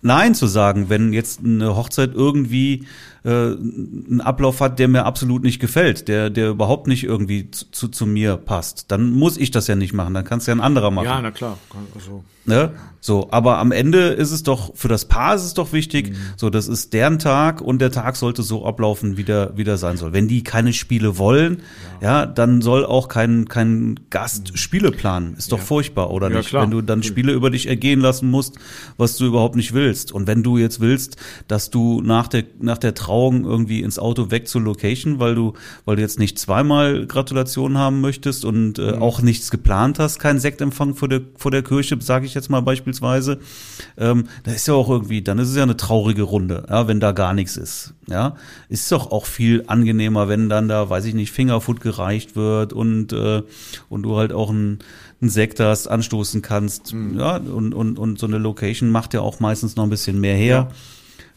Nein zu sagen, wenn jetzt eine Hochzeit irgendwie äh, einen Ablauf hat, der mir absolut nicht gefällt, der, der überhaupt nicht irgendwie zu, zu mir passt, dann muss ich das ja nicht machen, dann kann es ja ein anderer machen. Ja, na klar. Also, ne? So, aber am Ende ist es doch, für das Paar ist es doch wichtig, mhm. so, das ist deren Tag und der Tag sollte so ablaufen, wie der, wie der sein soll. Wenn die keine Spiele wollen, ja, ja dann soll auch kein, kein Gast mhm. Spiele planen. Ist doch ja. furchtbar, oder ja, nicht? Klar. Wenn du dann Spiele über dich ergehen lassen musst, was du überhaupt nicht willst. Und wenn du jetzt willst, dass du nach der, nach der Trauung irgendwie ins Auto weg zur Location, weil du, weil du jetzt nicht zweimal Gratulation haben möchtest und äh, mhm. auch nichts geplant hast, kein Sektempfang vor der, vor der Kirche, sage ich jetzt mal beispielsweise ähm, da ist ja auch irgendwie, dann ist es ja eine traurige Runde, ja, wenn da gar nichts ist. Ja, ist doch auch viel angenehmer, wenn dann da, weiß ich nicht, Fingerfood gereicht wird und äh, und du halt auch ein ein Sekt hast, anstoßen kannst. Mhm. Ja, und, und, und so eine Location macht ja auch meistens noch ein bisschen mehr her. Ja.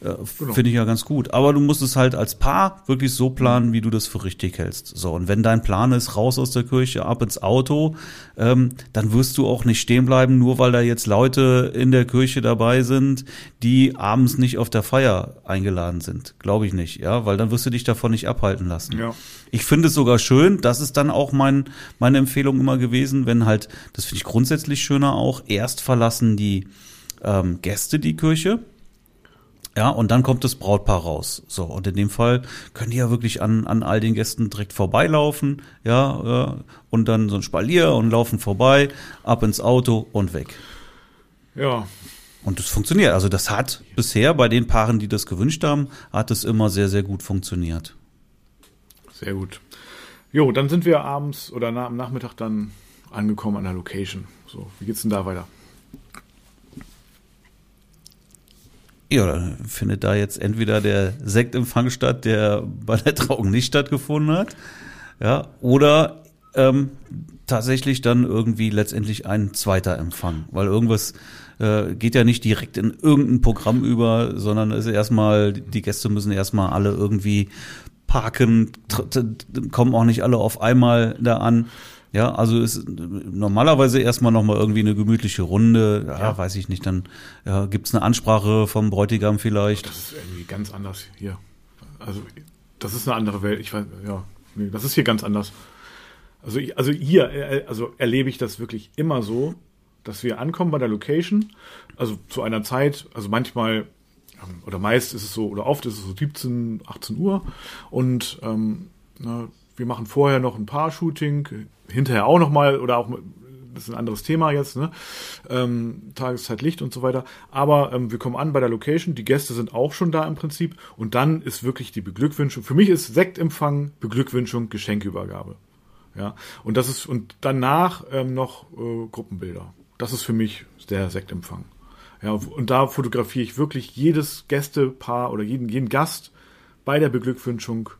Äh, genau. Finde ich ja ganz gut. Aber du musst es halt als Paar wirklich so planen, wie du das für richtig hältst. So, und wenn dein Plan ist, raus aus der Kirche, ab ins Auto, ähm, dann wirst du auch nicht stehen bleiben, nur weil da jetzt Leute in der Kirche dabei sind, die abends nicht auf der Feier eingeladen sind. Glaube ich nicht, ja, weil dann wirst du dich davon nicht abhalten lassen. Ja. Ich finde es sogar schön, das ist dann auch mein, meine Empfehlung immer gewesen, wenn halt, das finde ich grundsätzlich schöner auch, erst verlassen die ähm, Gäste die Kirche ja, und dann kommt das Brautpaar raus. So, und in dem Fall können die ja wirklich an, an all den Gästen direkt vorbeilaufen, ja, äh, und dann so ein Spalier und laufen vorbei, ab ins Auto und weg. Ja. Und das funktioniert. Also das hat bisher bei den Paaren, die das gewünscht haben, hat es immer sehr, sehr gut funktioniert. Sehr gut. Jo, dann sind wir abends oder am Nachmittag dann angekommen an der Location. So, wie geht's denn da weiter? Ja, dann findet da jetzt entweder der Sektempfang statt, der bei der Trauung nicht stattgefunden hat. Ja, oder ähm, tatsächlich dann irgendwie letztendlich ein zweiter Empfang, weil irgendwas äh, geht ja nicht direkt in irgendein Programm über, sondern ist erstmal, die Gäste müssen erstmal alle irgendwie parken, kommen auch nicht alle auf einmal da an. Ja, also ist normalerweise erstmal nochmal irgendwie eine gemütliche Runde, ja, ja. weiß ich nicht, dann ja, gibt eine Ansprache vom Bräutigam vielleicht. Das ist irgendwie ganz anders hier. Also, das ist eine andere Welt. Ich weiß, ja, nee, das ist hier ganz anders. Also, also hier, äh, also erlebe ich das wirklich immer so, dass wir ankommen bei der Location, also zu einer Zeit, also manchmal ähm, oder meist ist es so, oder oft ist es so 17, 18 Uhr und ähm, na, wir machen vorher noch ein Paar-Shooting, hinterher auch nochmal oder auch, das ist ein anderes Thema jetzt, ne? Ähm, Tageszeit, Licht und so weiter. Aber ähm, wir kommen an bei der Location, die Gäste sind auch schon da im Prinzip und dann ist wirklich die Beglückwünschung. Für mich ist Sektempfang, Beglückwünschung, Geschenkübergabe. Ja, und das ist, und danach ähm, noch äh, Gruppenbilder. Das ist für mich der Sektempfang. Ja, und da fotografiere ich wirklich jedes Gästepaar oder jeden, jeden Gast bei der Beglückwünschung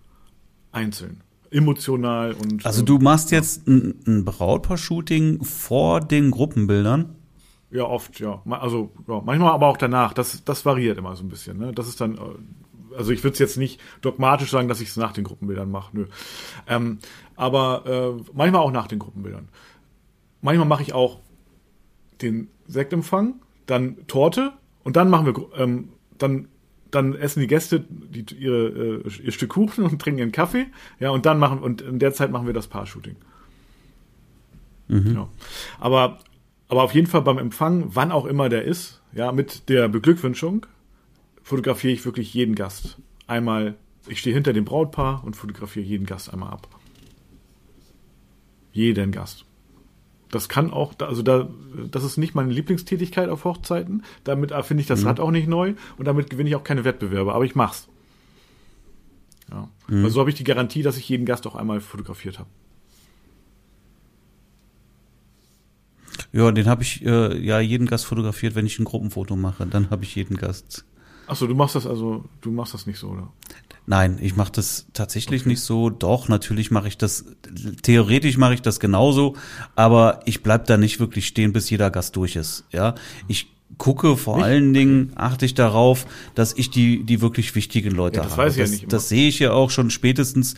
einzeln. Emotional und. Also du machst jetzt ein, ein Brautpaar-Shooting vor den Gruppenbildern? Ja, oft, ja. Also ja, manchmal aber auch danach. Das, das variiert immer so ein bisschen. Ne? Das ist dann, äh, also ich würde es jetzt nicht dogmatisch sagen, dass ich es nach den Gruppenbildern mache. Nö. Ähm, aber äh, manchmal auch nach den Gruppenbildern. Manchmal mache ich auch den Sektempfang, dann Torte und dann machen wir, ähm, dann, dann essen die Gäste die, ihre, äh, ihr Stück Kuchen und trinken ihren Kaffee. Ja, und dann machen, und in der Zeit machen wir das Paar-Shooting. Mhm. Ja. Aber, aber auf jeden Fall beim Empfang, wann auch immer der ist, ja, mit der Beglückwünschung, fotografiere ich wirklich jeden Gast. Einmal, ich stehe hinter dem Brautpaar und fotografiere jeden Gast einmal ab. Jeden Gast. Das kann auch, also da, das ist nicht meine Lieblingstätigkeit auf Hochzeiten. Damit finde ich das mhm. Rad auch nicht neu und damit gewinne ich auch keine Wettbewerbe, aber ich mach's. Ja. Mhm. Also so habe ich die Garantie, dass ich jeden Gast auch einmal fotografiert habe. Ja, den habe ich äh, ja jeden Gast fotografiert, wenn ich ein Gruppenfoto mache. Dann habe ich jeden Gast. Achso, du machst das also, du machst das nicht so, oder? Nein, ich mache das tatsächlich okay. nicht so. Doch, natürlich mache ich das, theoretisch mache ich das genauso, aber ich bleib da nicht wirklich stehen, bis jeder Gast durch ist. Ja, ich gucke vor nicht? allen Dingen, achte ich darauf, dass ich die, die wirklich wichtigen Leute ja, das habe. Weiß ich das, ja nicht immer. das sehe ich ja auch schon spätestens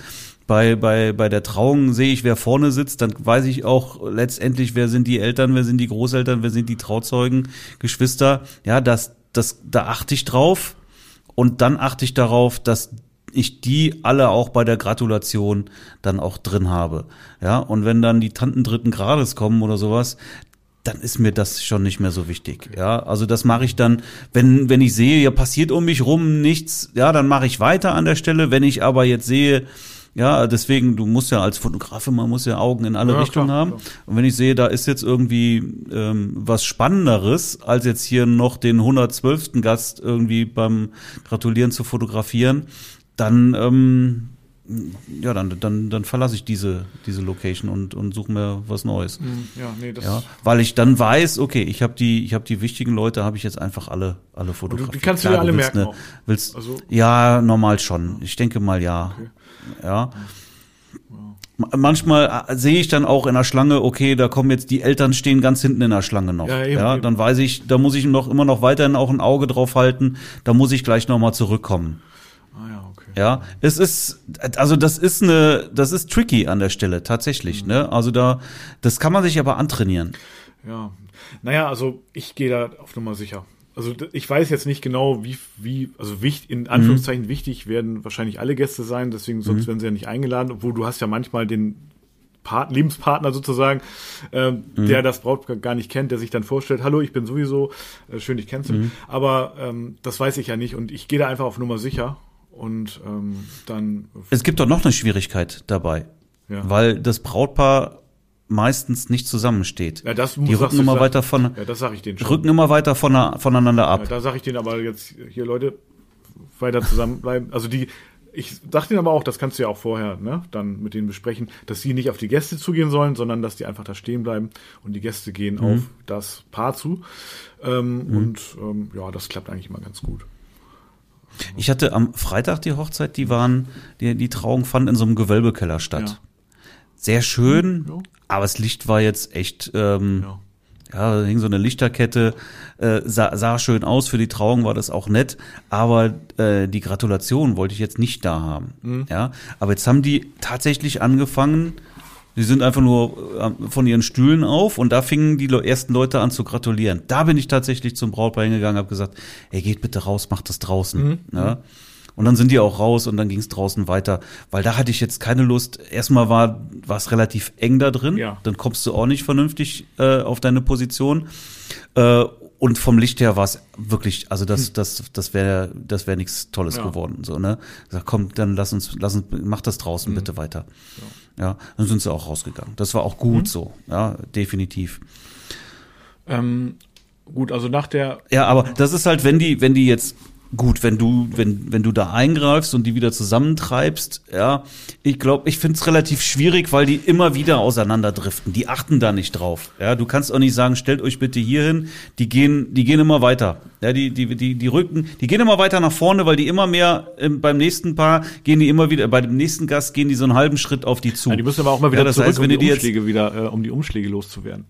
bei, bei, bei der Trauung sehe ich, wer vorne sitzt, dann weiß ich auch letztendlich, wer sind die Eltern, wer sind die Großeltern, wer sind die Trauzeugen, Geschwister. Ja, das, das, da achte ich drauf. Und dann achte ich darauf, dass ich die alle auch bei der Gratulation dann auch drin habe. Ja, und wenn dann die Tanten dritten Grades kommen oder sowas, dann ist mir das schon nicht mehr so wichtig. Ja, also das mache ich dann, wenn wenn ich sehe, ja passiert um mich rum nichts, ja, dann mache ich weiter an der Stelle. Wenn ich aber jetzt sehe, ja, deswegen, du musst ja als Fotograf, man muss ja Augen in alle ja, Richtungen klar, haben. Klar. Und wenn ich sehe, da ist jetzt irgendwie ähm, was Spannenderes, als jetzt hier noch den 112. Gast irgendwie beim Gratulieren zu fotografieren, dann ähm, ja, dann, dann, dann verlasse ich diese, diese Location und, und suche mir was Neues. Hm, ja, nee, das ja, weil ich dann weiß, okay, ich habe die, ich habe die wichtigen Leute, habe ich jetzt einfach alle, alle fotografiert. Die kannst Klar, du ja alle merken. Eine, willst, also, ja, normal schon. Ich denke mal ja. Okay. Ja. Manchmal äh, sehe ich dann auch in der Schlange, okay, da kommen jetzt die Eltern stehen ganz hinten in der Schlange noch. Ja, eben, ja dann weiß ich, da muss ich noch immer noch weiterhin auch ein Auge drauf halten. Da muss ich gleich noch mal zurückkommen. Ja, es ist, also das ist eine, das ist tricky an der Stelle, tatsächlich, mhm. ne? Also da, das kann man sich aber antrainieren. Ja. Naja, also ich gehe da auf Nummer sicher. Also ich weiß jetzt nicht genau, wie, wie, also wichtig, in Anführungszeichen mhm. wichtig werden wahrscheinlich alle Gäste sein, deswegen sonst mhm. werden sie ja nicht eingeladen, obwohl du hast ja manchmal den Part, Lebenspartner sozusagen, äh, mhm. der das Brautpaar gar nicht kennt, der sich dann vorstellt, hallo, ich bin sowieso, äh, schön dich kennenzulernen. Mhm. Aber ähm, das weiß ich ja nicht und ich gehe da einfach auf Nummer sicher und ähm, dann. Es gibt doch noch eine Schwierigkeit dabei, ja. weil das Brautpaar meistens nicht zusammensteht. Ja, das die rücken immer weiter von, ja, das sag ich denen schon. rücken immer weiter von, voneinander ab. Ja, da sage ich denen aber jetzt hier Leute weiter zusammenbleiben. Also die, ich dachte ihnen aber auch, das kannst du ja auch vorher, ne, dann mit denen besprechen, dass sie nicht auf die Gäste zugehen sollen, sondern dass die einfach da stehen bleiben und die Gäste gehen mhm. auf das Paar zu. Ähm, mhm. Und ähm, ja, das klappt eigentlich immer ganz gut. Ich hatte am Freitag die Hochzeit, die waren, die, die Trauung fand in so einem Gewölbekeller statt. Ja. sehr schön, Ja. aber das Licht war jetzt echt, ähm, Ja. ja, da hing so eine Lichterkette, äh, sah, sah schön aus, für die Trauung war das auch nett, aber äh, die Gratulation wollte ich jetzt nicht da haben. Mhm. Ja, aber jetzt haben die tatsächlich angefangen, die sind einfach nur äh, von ihren Stühlen auf und da fingen die ersten Leute an zu gratulieren. Da bin ich tatsächlich zum Brautpaar hingegangen, habe gesagt, ey, geht bitte raus, macht das draußen. Mhm. Ja? Und dann sind die auch raus und dann ging es draußen weiter, weil da hatte ich jetzt keine Lust. Erstmal war war es relativ eng da drin, Ja. dann kommst du auch nicht vernünftig äh, auf deine Position. Äh, und vom Licht her war es wirklich, also das, das, das wäre, das wäre nichts Tolles Hm. Ja. geworden. So, ne? Sag, komm, dann lass uns, lass uns, mach das draußen Hm. bitte weiter. Ja. dann sind sie auch rausgegangen. Das war auch gut Hm. so, ja, definitiv. Ähm, gut, also nach der Ja, aber das ist halt, wenn die, wenn die jetzt gut, wenn du, wenn, wenn du da eingreifst und die wieder zusammentreibst, ja, ich glaube, ich finde es relativ schwierig, weil die immer wieder auseinanderdriften. Die achten da nicht drauf. Ja, du kannst auch nicht sagen, stellt euch bitte hier hin. Die gehen, die gehen immer weiter. Ja, die, die, die, die rücken, die gehen immer weiter nach vorne, weil die immer mehr ähm, beim nächsten Paar gehen die immer wieder, bei dem nächsten Gast gehen die so einen halben Schritt auf die zu. Ja, die müssen aber auch mal wieder ja, das zurück, heißt, um wenn die du die jetzt Umschläge wieder, äh, um die Umschläge loszuwerden.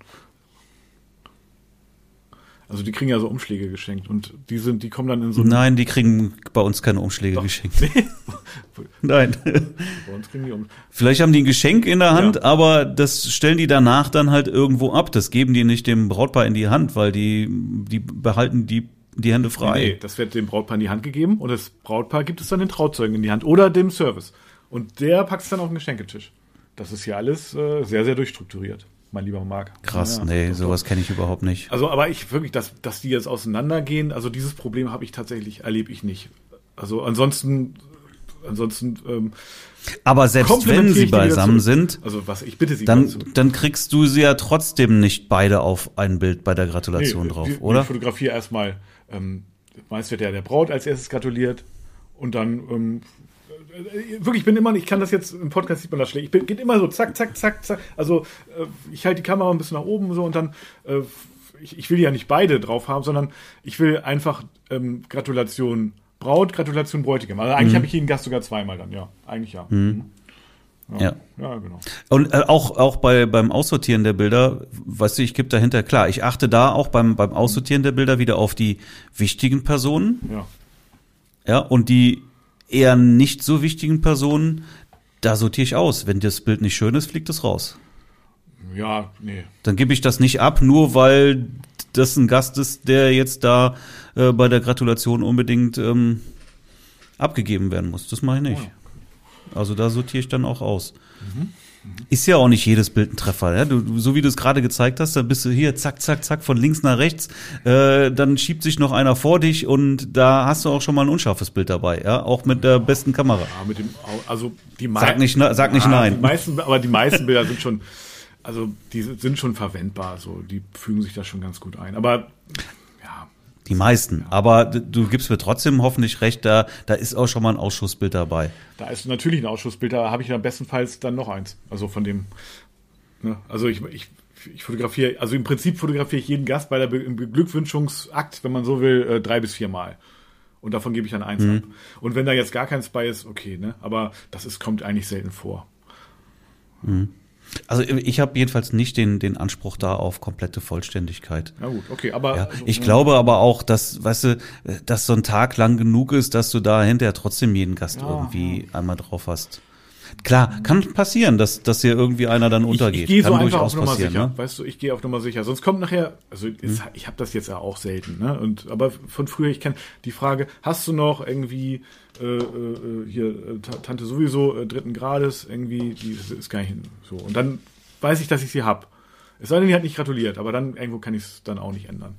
Also die kriegen ja so Umschläge geschenkt und die sind, die kommen dann in so Nein, die kriegen bei uns keine Umschläge geschenkt. Nein. Bei uns kriegen die um. Vielleicht haben die ein Geschenk in der Hand, Ja. aber das stellen die danach dann halt irgendwo ab. Das geben die nicht dem Brautpaar in die Hand, weil die, die behalten die, die Hände frei. Nee, das wird dem Brautpaar in die Hand gegeben und das Brautpaar gibt es dann den Trauzeugen in die Hand oder dem Service. Und der packt es dann auf den Geschenketisch. Das ist hier alles äh, sehr, sehr durchstrukturiert, mein lieber Marc. Krass, Ja, nee, doch, sowas kenne ich überhaupt nicht. Also, aber ich wirklich, dass, dass die jetzt auseinandergehen, also dieses Problem habe ich tatsächlich, erlebe ich nicht. Also ansonsten, ansonsten ähm, Aber selbst wenn sie beisammen sind, Also was, ich bitte Sie dann, dazu. dann kriegst du sie ja trotzdem nicht beide auf ein Bild bei der Gratulation Nee, drauf, die, oder? Ich fotografiere erstmal, ähm, meist wird ja der Braut als erstes gratuliert und dann ähm, äh, wirklich, ich bin immer, ich kann das jetzt im Podcast sieht man das schlecht. Ich bin geht immer so zack, zack, zack, zack. Also äh, ich halte die Kamera ein bisschen nach oben so und dann äh, ich, ich will ja nicht beide drauf haben, sondern ich will einfach ähm, Gratulation Braut, Gratulation Bräutigam. Also eigentlich habe ich jeden Gast sogar zweimal dann, ja. Eigentlich ja. Mhm. Ja. Ja, genau. Und äh, auch, auch bei, beim Aussortieren der Bilder, weißt du, ich gebe dahinter, klar, ich achte da auch beim, beim Aussortieren der Bilder wieder auf die wichtigen Personen, Ja. ja, und die eher nicht so wichtigen Personen, da sortiere ich aus. Wenn das Bild nicht schön ist, fliegt es raus. Ja, nee. Dann gebe ich das nicht ab, nur weil das ein Gast ist, der jetzt da äh, bei der Gratulation unbedingt ähm, abgegeben werden muss. Das mache ich nicht. Also da sortiere ich dann auch aus. Ist ja auch nicht jedes Bild ein Treffer. Ja? Du, so wie du es gerade gezeigt hast, dann bist du hier zack, zack, zack, von links nach rechts. Äh, dann schiebt sich noch einer vor dich und da hast du auch schon mal ein unscharfes Bild dabei. Ja, auch mit der besten Kamera. Ja, mit dem, also die Sag nicht, sag nicht Ja, nein. Die meisten, aber die meisten Bilder sind schon, also die sind schon verwendbar, so die fügen sich da schon ganz gut ein. Aber Die meisten. Aber du gibst mir trotzdem hoffentlich recht, da, da ist auch schon mal ein Ausschussbild dabei. da ist natürlich ein Ausschussbild, da habe ich dann bestenfalls dann noch eins. Also von dem, ne? also ich, ich, ich fotografiere, also im Prinzip fotografiere ich jeden Gast bei der Be Beglückwünschungsakt, wenn man so will, äh, drei bis vier Mal. Und davon gebe ich dann eins ab. Und wenn da jetzt gar keins bei ist, okay, ne? Aber das ist, kommt eigentlich selten vor. Also ich habe jedenfalls nicht den, den Anspruch da auf komplette Vollständigkeit. Ja gut, okay, aber Ja, also, ich ne? glaube aber auch, dass, weißt du, dass so ein Tag lang genug ist, dass du da hinterher trotzdem jeden Gast Ja, irgendwie einmal drauf hast. Klar, kann passieren, dass, dass hier irgendwie einer dann untergeht. Ich, ich gehe so kann einfach durchaus auf Nummer passieren. sicher. Ne? Weißt du, ich gehe auf Nummer sicher. Sonst kommt nachher, also jetzt, ich habe das jetzt ja auch selten, ne? Und aber von früher, ich kenne die Frage, hast du noch irgendwie äh, äh, hier äh, Ta- Tante sowieso dritten Grades irgendwie, die ist- ist gar nicht so. Und dann weiß ich, dass ich sie hab. Es sei denn, die hat nicht gratuliert, aber dann irgendwo kann ich es dann auch nicht ändern.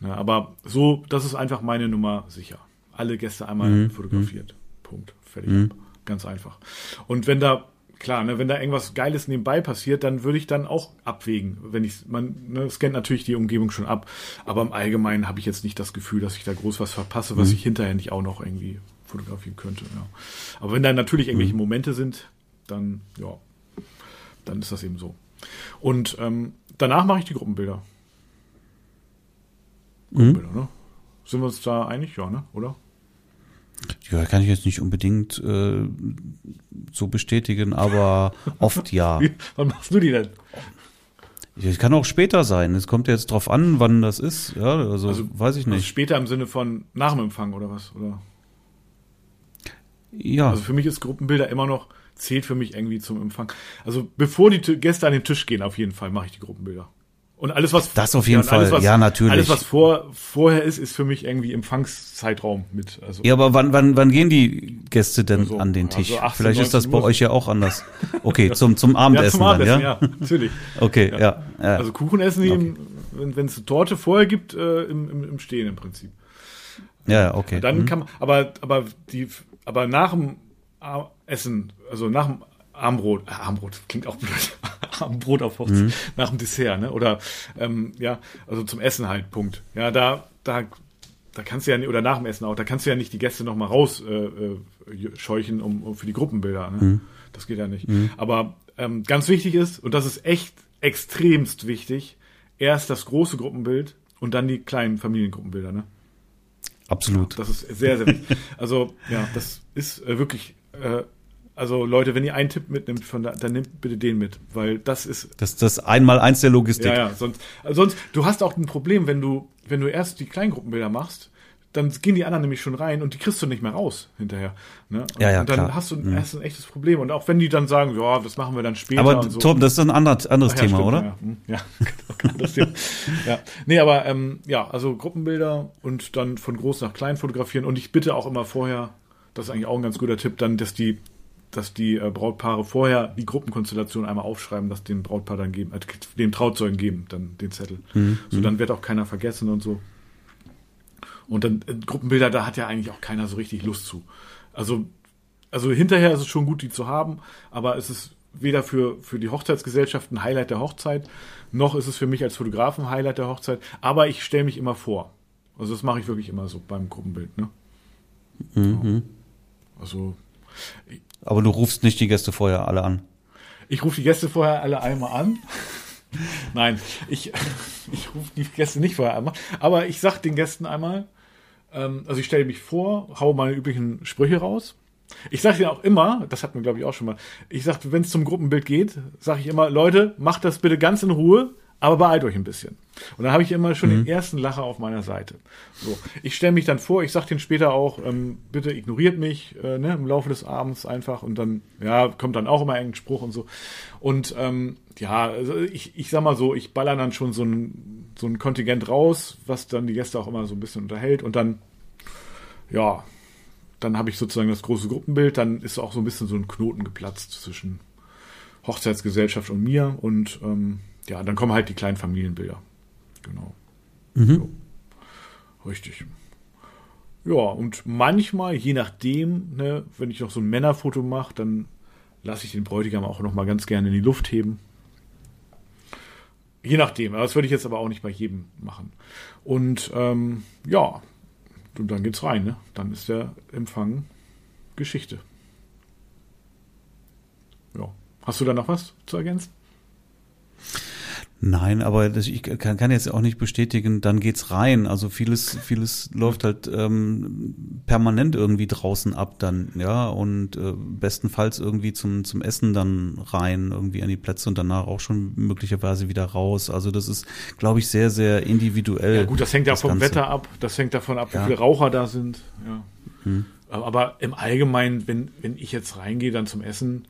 Ne? Aber so, das ist einfach meine Nummer sicher. Alle Gäste einmal Mhm. fotografiert. Punkt. Fertig. Ganz einfach. Und wenn da klar, ne, wenn da irgendwas Geiles nebenbei passiert, dann würde ich dann auch abwägen. Wenn ich, man ne, scannt natürlich die Umgebung schon ab, aber im Allgemeinen habe ich jetzt nicht das Gefühl, dass ich da groß was verpasse, was ich hinterher nicht auch noch irgendwie fotografieren könnte. Ja. Aber wenn da natürlich irgendwelche Momente sind, dann ja, dann ist das eben so. Und ähm, danach mache ich die Gruppenbilder. Gruppenbilder, ne? Sind wir uns da einig? Ja, ne? Oder? Ja, kann ich jetzt nicht unbedingt äh, so bestätigen, aber oft ja. Wie, wann machst du die denn? Es kann auch später sein. Es kommt jetzt drauf an, wann das ist. Ja, also, weiß ich Also nicht. später im Sinne von nach dem Empfang oder was? Oder? Ja, Also für mich ist Gruppenbilder immer noch, zählt für mich irgendwie zum Empfang. Also bevor die Gäste an den Tisch gehen, auf jeden Fall mache ich die Gruppenbilder. Und alles, was. Das auf jeden alles, Fall. was, Ja, natürlich. Alles, was vor, vorher ist, ist für mich irgendwie Empfangszeitraum mit. Also, ja, aber wann, wann, wann gehen die Gäste denn Also, an den also Tisch? 18, Vielleicht ist das 19 bei Uhr. euch ja auch anders. Okay, zum, zum ja, Abendessen, zum Abendessen, dann, ja? ja, natürlich. Okay, ja. ja, Also Kuchen essen im- wenn wenn es eine Torte vorher gibt, äh, im, im, im Stehen im Prinzip. ja, ja, okay. Dann Mhm. kann man, aber, aber die, aber nach dem Essen, also nach dem Armbrot, äh, Armbrot klingt auch blöd, Armbrot auf Hochzeit, Mhm. nach dem Dessert, ne? Oder ähm, ja, also zum Essen halt, Punkt. Ja, da, da, da kannst du ja nicht, oder nach dem Essen auch, da kannst du ja nicht die Gäste noch mal raus äh, äh, scheuchen, um, um für die Gruppenbilder. Ne? Mhm. Das geht ja nicht. Aber ähm, ganz wichtig ist, und das ist echt extremst wichtig, erst das große Gruppenbild und dann die kleinen Familiengruppenbilder, ne? Absolut. Das ist sehr, sehr wichtig. Also, ja, das ist äh, wirklich, äh, also Leute, wenn ihr einen Tipp mitnimmt, von da, dann nehmt bitte den mit, weil das ist, Das das einmal eins der Logistik. ja, ja, sonst, also sonst, du hast auch ein Problem, wenn du, wenn du erst die Kleingruppenbilder machst, dann gehen die anderen nämlich schon rein und die kriegst du nicht mehr raus hinterher. Ne? Und, Ja, ja, und dann klar. Mhm. hast du ein, hast du ein echtes Problem. Und auch wenn die dann sagen, ja, das machen wir dann später Aber und so. Torben, das ist ein anderes, anderes Ach ja, Thema, stimmt, oder? Ja, hm, ja. genau, das Thema. ja. Nee, aber ähm, ja, also Gruppenbilder und dann von groß nach klein fotografieren. Und ich bitte auch immer vorher, das ist eigentlich auch ein ganz guter Tipp, dann, dass die, dass die äh, Brautpaare vorher die Gruppenkonstellation einmal aufschreiben, das den Brautpaar dann geben, äh, dem Trauzeugen geben, dann den Zettel. Mhm, So, dann wird auch keiner vergessen und so. Und dann äh, Gruppenbilder, da hat ja eigentlich auch keiner so richtig Lust zu. Also, also hinterher ist es schon gut, die zu haben, aber es ist weder für, für die Hochzeitsgesellschaft ein Highlight der Hochzeit, noch ist es für mich als Fotografen ein Highlight der Hochzeit. Aber ich stelle mich immer vor. Also das mache ich wirklich immer so beim Gruppenbild. Ne? Mhm. Also Aber du rufst nicht die Gäste vorher alle an. ich rufe die Gäste vorher alle einmal an. Nein, ich, ich rufe die Gäste nicht vorher einmal. Aber ich sag den Gästen einmal, ähm, also ich stelle mich vor, hau meine üblichen Sprüche raus. Ich sage denen auch immer, das hatten wir glaube ich auch schon mal, ich sage, wenn es zum Gruppenbild geht, sage ich immer, Leute, macht das bitte ganz in Ruhe, aber beeilt euch ein bisschen. Und dann habe ich immer schon den ersten Lacher auf meiner Seite. So, ich stelle mich dann vor, ich sage denen später auch, ähm, bitte ignoriert mich äh, ne, im Laufe des Abends einfach und dann, ja, kommt dann auch immer ein Spruch und so. Und ähm, ja, also ich, ich sag mal so, ich baller dann schon so ein, so ein Kontingent raus, was dann die Gäste auch immer so ein bisschen unterhält und dann, ja, dann habe ich sozusagen das große Gruppenbild, dann ist auch so ein bisschen so ein Knoten geplatzt zwischen Hochzeitsgesellschaft und mir und ähm, ja, dann kommen halt die kleinen Familienbilder. Genau. So. Richtig. Ja, und manchmal, je nachdem, ne, wenn ich noch so ein Männerfoto mache, dann lasse ich den Bräutigam auch noch mal ganz gerne in die Luft heben. Je nachdem, das würde ich jetzt aber auch nicht bei jedem machen. Und ähm, ja, und dann geht's rein, ne? Dann ist der Empfang Geschichte. Ja. Hast du da noch was zu ergänzen? Nein, aber das, ich kann, kann jetzt auch nicht bestätigen, dann geht's rein. Also vieles, vieles läuft halt ähm, permanent irgendwie draußen ab dann, ja, und äh, bestenfalls irgendwie zum, zum Essen dann rein, irgendwie an die Plätze und danach auch schon möglicherweise wieder raus. Also das ist, glaube ich, sehr, sehr individuell. Ja gut, das hängt ja vom Ganze. Wetter ab, das hängt davon ab, wie Ja. Hm. viele Raucher da sind. Ja. Aber im Allgemeinen, wenn, wenn ich jetzt reingehe, dann zum Essen,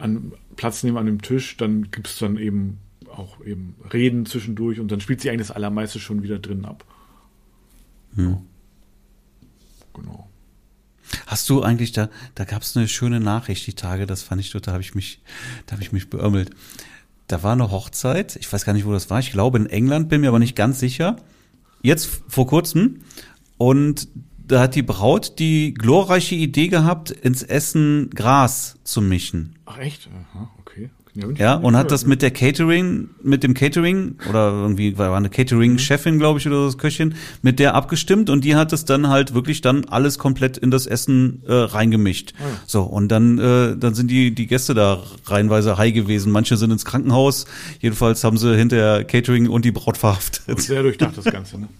an Platz nehmen an dem Tisch, dann gibt es dann eben auch eben Reden zwischendurch und dann spielt sich eigentlich das Allermeiste schon wieder drin ab. Hm. Genau. Hast du eigentlich da, da gab es eine schöne Nachricht die Tage, das fand ich total, habe ich mich, da habe ich mich beömmelt. Da war eine Hochzeit, ich weiß gar nicht, wo das war, ich glaube in England, bin mir aber nicht ganz sicher. Jetzt vor kurzem und da hat die Braut die glorreiche Idee gehabt, ins Essen Gras zu mischen. Ach echt? Aha, okay. Ja, nicht und hat das mit der Catering, mit dem Catering, oder irgendwie war eine Catering-Chefin, glaube ich, oder das Köchin, mit der abgestimmt und die hat es dann halt wirklich dann alles komplett in das Essen äh, reingemischt. So, und dann, äh, dann sind die, die Gäste da reihenweise high gewesen. Manche sind ins Krankenhaus, jedenfalls haben sie hinterher Catering und die Braut verhaftet. Sehr durchdacht das Ganze, ne?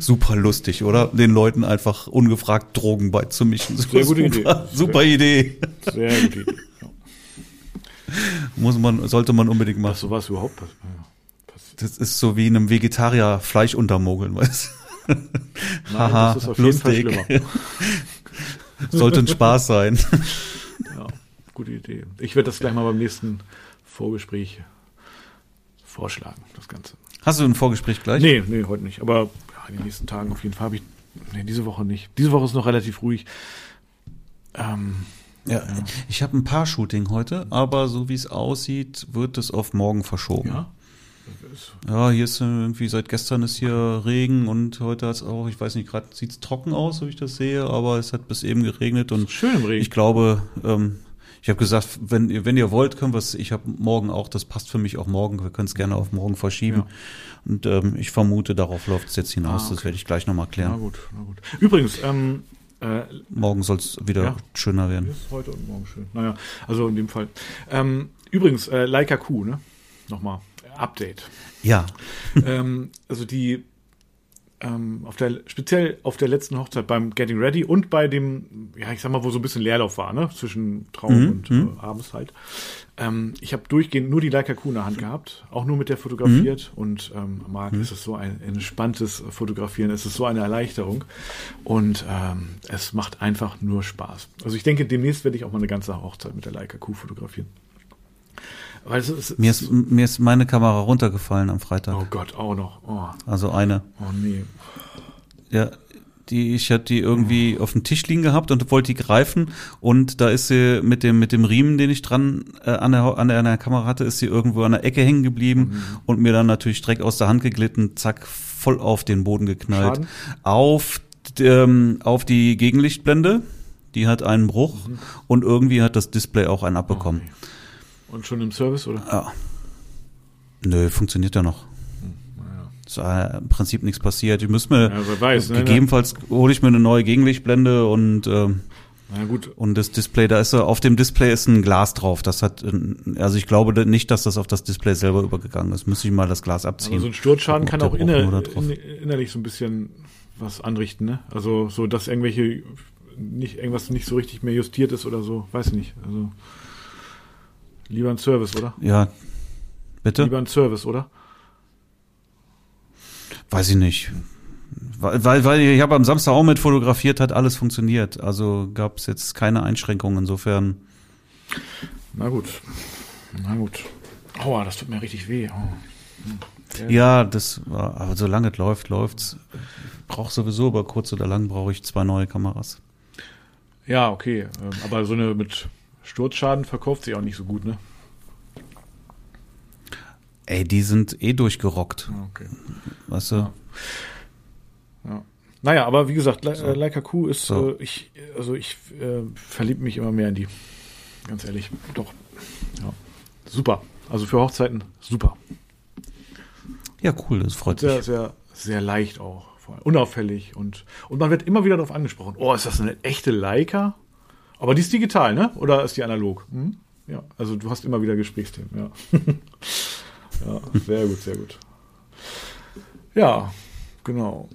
Super lustig, oder? Den Leuten einfach ungefragt Drogen beizumischen. Sehr gute Idee. super, Super Idee. Sehr gute Idee. Ja. Muss man, sollte man unbedingt Dass machen. sowas überhaupt passiert. Das ist so wie einem Vegetarier Fleisch untermogeln, weißt du? Haha, das ist auf jeden Fall lustig. schlimmer. Sollte ein Spaß sein. Ja, gute Idee. Ich werde das gleich mal beim nächsten Vorgespräch vorschlagen, das Ganze. Hast du ein Vorgespräch gleich? Nee, nee, heute nicht. Aber ja, in den nächsten Tagen auf jeden Fall habe ich. Nee, diese Woche nicht. Diese Woche ist noch relativ ruhig. Ähm, Ja, ich habe ein paar Shooting heute, aber so wie es aussieht, wird es auf morgen verschoben. ja. Ja, hier ist äh, irgendwie seit gestern ist hier Regen und heute hat es auch, ich weiß nicht, gerade sieht es trocken aus, so wie ich das sehe, aber es hat bis eben geregnet und Schön im Regen. ich glaube, ähm, ich habe gesagt, wenn ihr, wenn ihr wollt, können wir es, ich habe morgen auch, das passt für mich auch morgen, wir können es gerne auf morgen verschieben. Ja. Und ähm, ich vermute, darauf läuft es jetzt hinaus, Ah, das okay. werde ich gleich nochmal na klären. gut, na gut. Übrigens, ähm, äh, Morgen soll es wieder Ja. schöner werden. ist heute und morgen schön. Naja, also in dem Fall. Ähm, übrigens, äh, Leica Q, ne? Nochmal. Update. Ja, ähm, also die ähm, auf der speziell auf der letzten Hochzeit beim Getting Ready und bei dem, ja ich sag mal, wo so ein bisschen Leerlauf war, ne, zwischen Traum Mhm, und äh, abends halt. Ähm, ich habe durchgehend nur die Leica Q in der Hand gehabt, auch nur mit der fotografiert und ähm, Marc, es ist so ein entspanntes Fotografieren, es ist so eine Erleichterung und ähm, es macht einfach nur Spaß. Also ich denke, demnächst werde ich auch mal eine ganze Hochzeit mit der Leica Q fotografieren. Es ist, mir ist, mir ist meine Kamera runtergefallen am Freitag. oh Gott, auch noch. Oh, Also eine. oh nee. Ja, die, ich hatte die irgendwie auf dem Tisch liegen gehabt und wollte die greifen und da ist sie mit dem, mit dem Riemen, den ich dran äh, an, der, an, der, an der Kamera hatte, ist sie irgendwo an der Ecke hängen geblieben und mir dann natürlich direkt aus der Hand geglitten, zack, voll auf den Boden geknallt. Schaden? Auf, ähm, auf die Gegenlichtblende, die hat einen Bruch und irgendwie hat das Display auch einen abbekommen. Und schon im Service, oder? Ja. Nö, funktioniert ja noch. Naja. Ist äh, im Prinzip nichts passiert. Ich muss mir, Ja, weiß, ne? gegebenenfalls hole ich mir eine neue Gegenlichtblende und ähm, Na gut, und das Display, da ist auf dem Display ist ein Glas drauf. Das hat, ein- also ich glaube nicht, dass das auf das Display selber übergegangen ist. Müsste ich mal das Glas abziehen. aber so ein Sturzschaden kann auch inner, innerlich so ein bisschen was anrichten, ne? Also so, dass irgendwelche nicht irgendwas nicht so richtig mehr justiert ist oder so, weiß nicht. Also lieber ein Service, oder? Ja, bitte? Lieber ein Service, oder? Weiß ich nicht. Weil, weil, weil ich habe am Samstag auch mit fotografiert, hat alles funktioniert. Also gab es jetzt keine Einschränkungen. Insofern, Na gut. Na gut. Aua, das tut mir richtig weh. Oh. ja, das war, aber solange es läuft, läuft's. Brauche sowieso, aber kurz oder lang brauche ich zwei neue Kameras. Ja, okay. ähm, Aber so eine mit Sturzschaden verkauft sich auch nicht so gut, ne? Ey, die sind eh durchgerockt, Okay. weißt du? Ja. Ja. Naja, aber wie gesagt, Le äh, Leica Q ist, So. äh, ich, also ich äh, verliebe mich immer mehr in die. Ganz ehrlich, doch. Ja. Super. Also für Hochzeiten super. Ja, cool, das freut Sehr, mich. sehr, sehr leicht auch. Unauffällig und, und man wird immer wieder darauf angesprochen. Oh, ist das eine echte Leica? Aber die ist digital, ne? Oder ist die analog? Hm? Ja, also du hast immer wieder Gesprächsthemen, ja. ja, sehr gut, sehr gut. Ja, genau.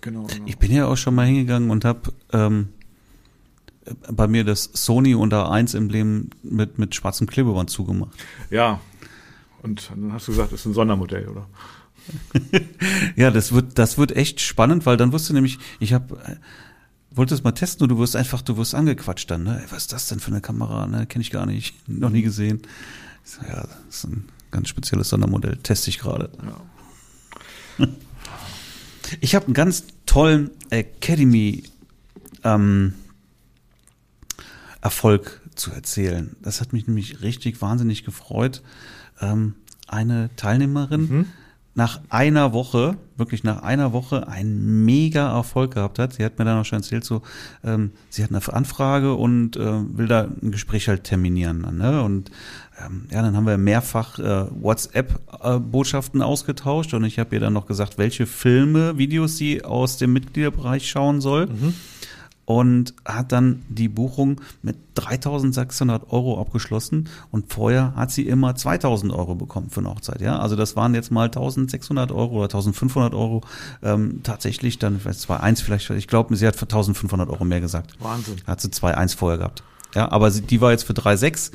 Genau, genau. Ich bin ja auch schon mal hingegangen und habe ähm, bei mir das Sony unter 1 Emblem mit, mit schwarzem Klebeband zugemacht. Ja. Und dann hast du gesagt, das ist ein Sondermodell, oder? Ja, das wird, das wird echt spannend, weil dann wirst du nämlich, ich habe wollte es mal testen und du wirst einfach, du wirst angequatscht dann, ne? Was ist das denn für eine Kamera? Ne, kenne ich gar nicht, noch nie gesehen. So, ja, das ist ein ganz spezielles Sondermodell, teste ich gerade. Ja. Ich habe einen ganz tollen Academy ähm, Erfolg zu erzählen. Das hat mich nämlich richtig wahnsinnig gefreut. Ähm, eine Teilnehmerin nach einer Woche, wirklich nach einer Woche, einen mega Erfolg gehabt hat. Sie hat mir dann auch schon erzählt, so, ähm, sie hat eine Anfrage und äh, will da ein Gespräch halt terminieren. Ne? Und ähm, ja, dann haben wir mehrfach äh, WhatsApp-Botschaften ausgetauscht und ich habe ihr dann noch gesagt, welche Filme, Videos sie aus dem Mitgliederbereich schauen soll. Und hat dann die Buchung mit 3600 Euro abgeschlossen und vorher hat sie immer 2000 Euro bekommen für eine Hochzeit. Ja, also das waren jetzt mal 1600 Euro oder 1500 Euro ähm, tatsächlich dann, ich weiß, 2,1 vielleicht, ich glaube, sie hat für 1500 Euro mehr gesagt. Wahnsinn. Hat sie 2,1 vorher gehabt. Ja, aber sie, die war jetzt für 3,6.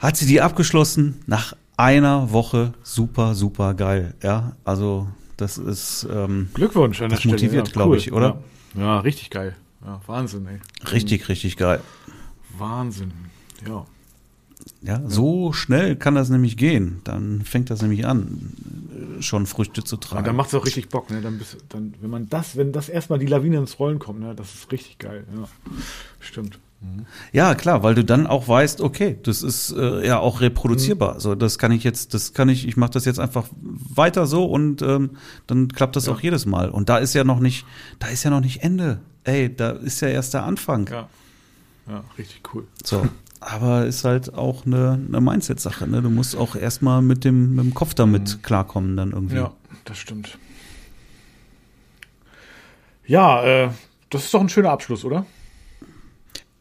Hat sie die abgeschlossen nach einer Woche super, super geil. Ja, also das ist ähm, Glückwunsch an das der Stelle. motiviert, glaube ich, oder? Ja. ja, richtig geil. Ja, Wahnsinn, ey. richtig, richtig geil. Wahnsinn. Ja. Ja, so schnell kann das nämlich gehen. Dann fängt das nämlich an, schon Früchte zu Und tragen. dann macht es auch richtig Bock, ne? Dann bist, dann, wenn man das, wenn das erstmal die Lawine ins Rollen kommt, ne, das ist richtig geil. Ja. Stimmt. Ja, klar, weil du dann auch weißt, okay, das ist äh, ja auch reproduzierbar. Mhm. So, das kann ich jetzt, das kann ich, ich mache das jetzt einfach weiter so und ähm, dann klappt das Ja. auch jedes Mal. Und da ist ja noch nicht, da ist ja noch nicht Ende. Ey, da ist ja erst der Anfang. Ja. Ja, richtig cool. So. Aber ist halt auch eine, eine Mindset-Sache. Ne? Du musst auch erstmal mit dem, mit dem Kopf damit klarkommen, dann irgendwie. Mhm. Ja, das stimmt. Ja, äh, das ist doch ein schöner Abschluss, oder?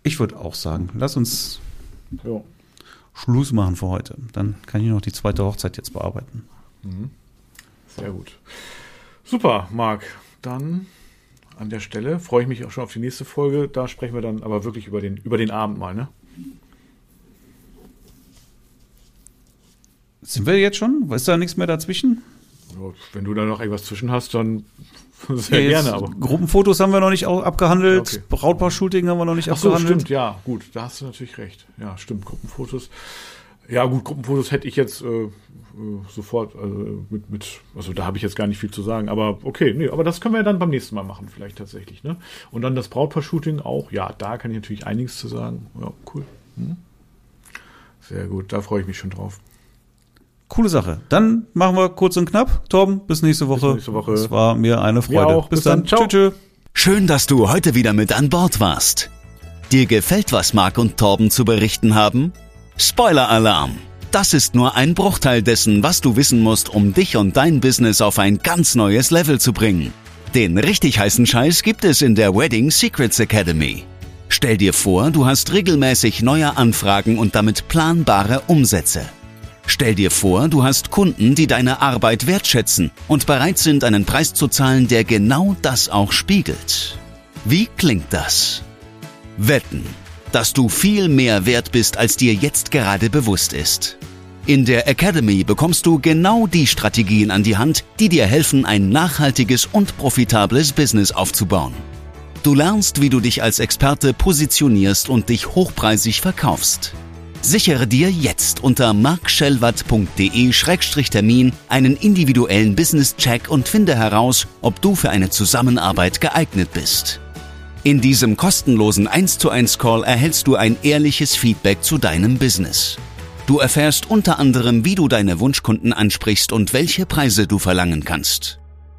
Ich würde auch sagen, lass uns Ja. Schluss machen für heute. Dann kann ich noch die zweite Hochzeit jetzt bearbeiten. Sehr gut. Super, Marc. Dann an der Stelle freue ich mich auch schon auf die nächste Folge. Da sprechen wir dann aber wirklich über den, über den Abend mal, ne? Sind wir jetzt schon? Ist da nichts mehr dazwischen? Wenn du da noch irgendwas zwischen hast, dann sehr Ja, gerne, aber. Gruppenfotos haben wir noch nicht abgehandelt. Okay. Brautpaar-Shooting haben wir noch nicht Ach so, abgehandelt. stimmt, ja, gut, da hast du natürlich recht. Ja, stimmt, Gruppenfotos. Ja, gut, Gruppenfotos hätte ich jetzt äh, äh, sofort also mit, mit, also da habe ich jetzt gar nicht viel zu sagen, aber okay, nee, aber das können wir dann beim nächsten Mal machen, vielleicht tatsächlich, ne? Und dann das Brautpaar-Shooting auch, ja, da kann ich natürlich einiges zu sagen. Ja, cool. Hm? Sehr gut, da freue ich mich schon drauf. Coole Sache. Dann machen wir kurz und knapp. Torben, bis nächste Woche. nächste Woche. Es war mir eine Freude. auch. Bis dann. Ciao. Tschö, tschö. Schön, dass du heute wieder mit an Bord warst. Dir gefällt, was Marc und Torben zu berichten haben? Spoiler-Alarm! Das ist nur ein Bruchteil dessen, was du wissen musst, um dich und dein Business auf ein ganz neues Level zu bringen. Den richtig heißen Scheiß gibt es in der Wedding Secrets Academy. Stell dir vor, du hast regelmäßig neue Anfragen und damit planbare Umsätze. Stell dir vor, du hast Kunden, die deine Arbeit wertschätzen und bereit sind, einen Preis zu zahlen, der genau das auch spiegelt. Wie klingt das? Wetten, dass du viel mehr wert bist, als dir jetzt gerade bewusst ist. In der Academy bekommst du genau die Strategien an die Hand, die dir helfen, ein nachhaltiges und profitables Business aufzubauen. Du lernst, wie du dich als Experte positionierst und dich hochpreisig verkaufst. Sichere dir jetzt unter markschellwatt.de-termin einen individuellen Business-Check und finde heraus, ob du für eine Zusammenarbeit geeignet bist. In diesem kostenlosen 1 zu 1 Call erhältst du ein ehrliches Feedback zu deinem Business. Du erfährst unter anderem, wie du deine Wunschkunden ansprichst und welche Preise du verlangen kannst.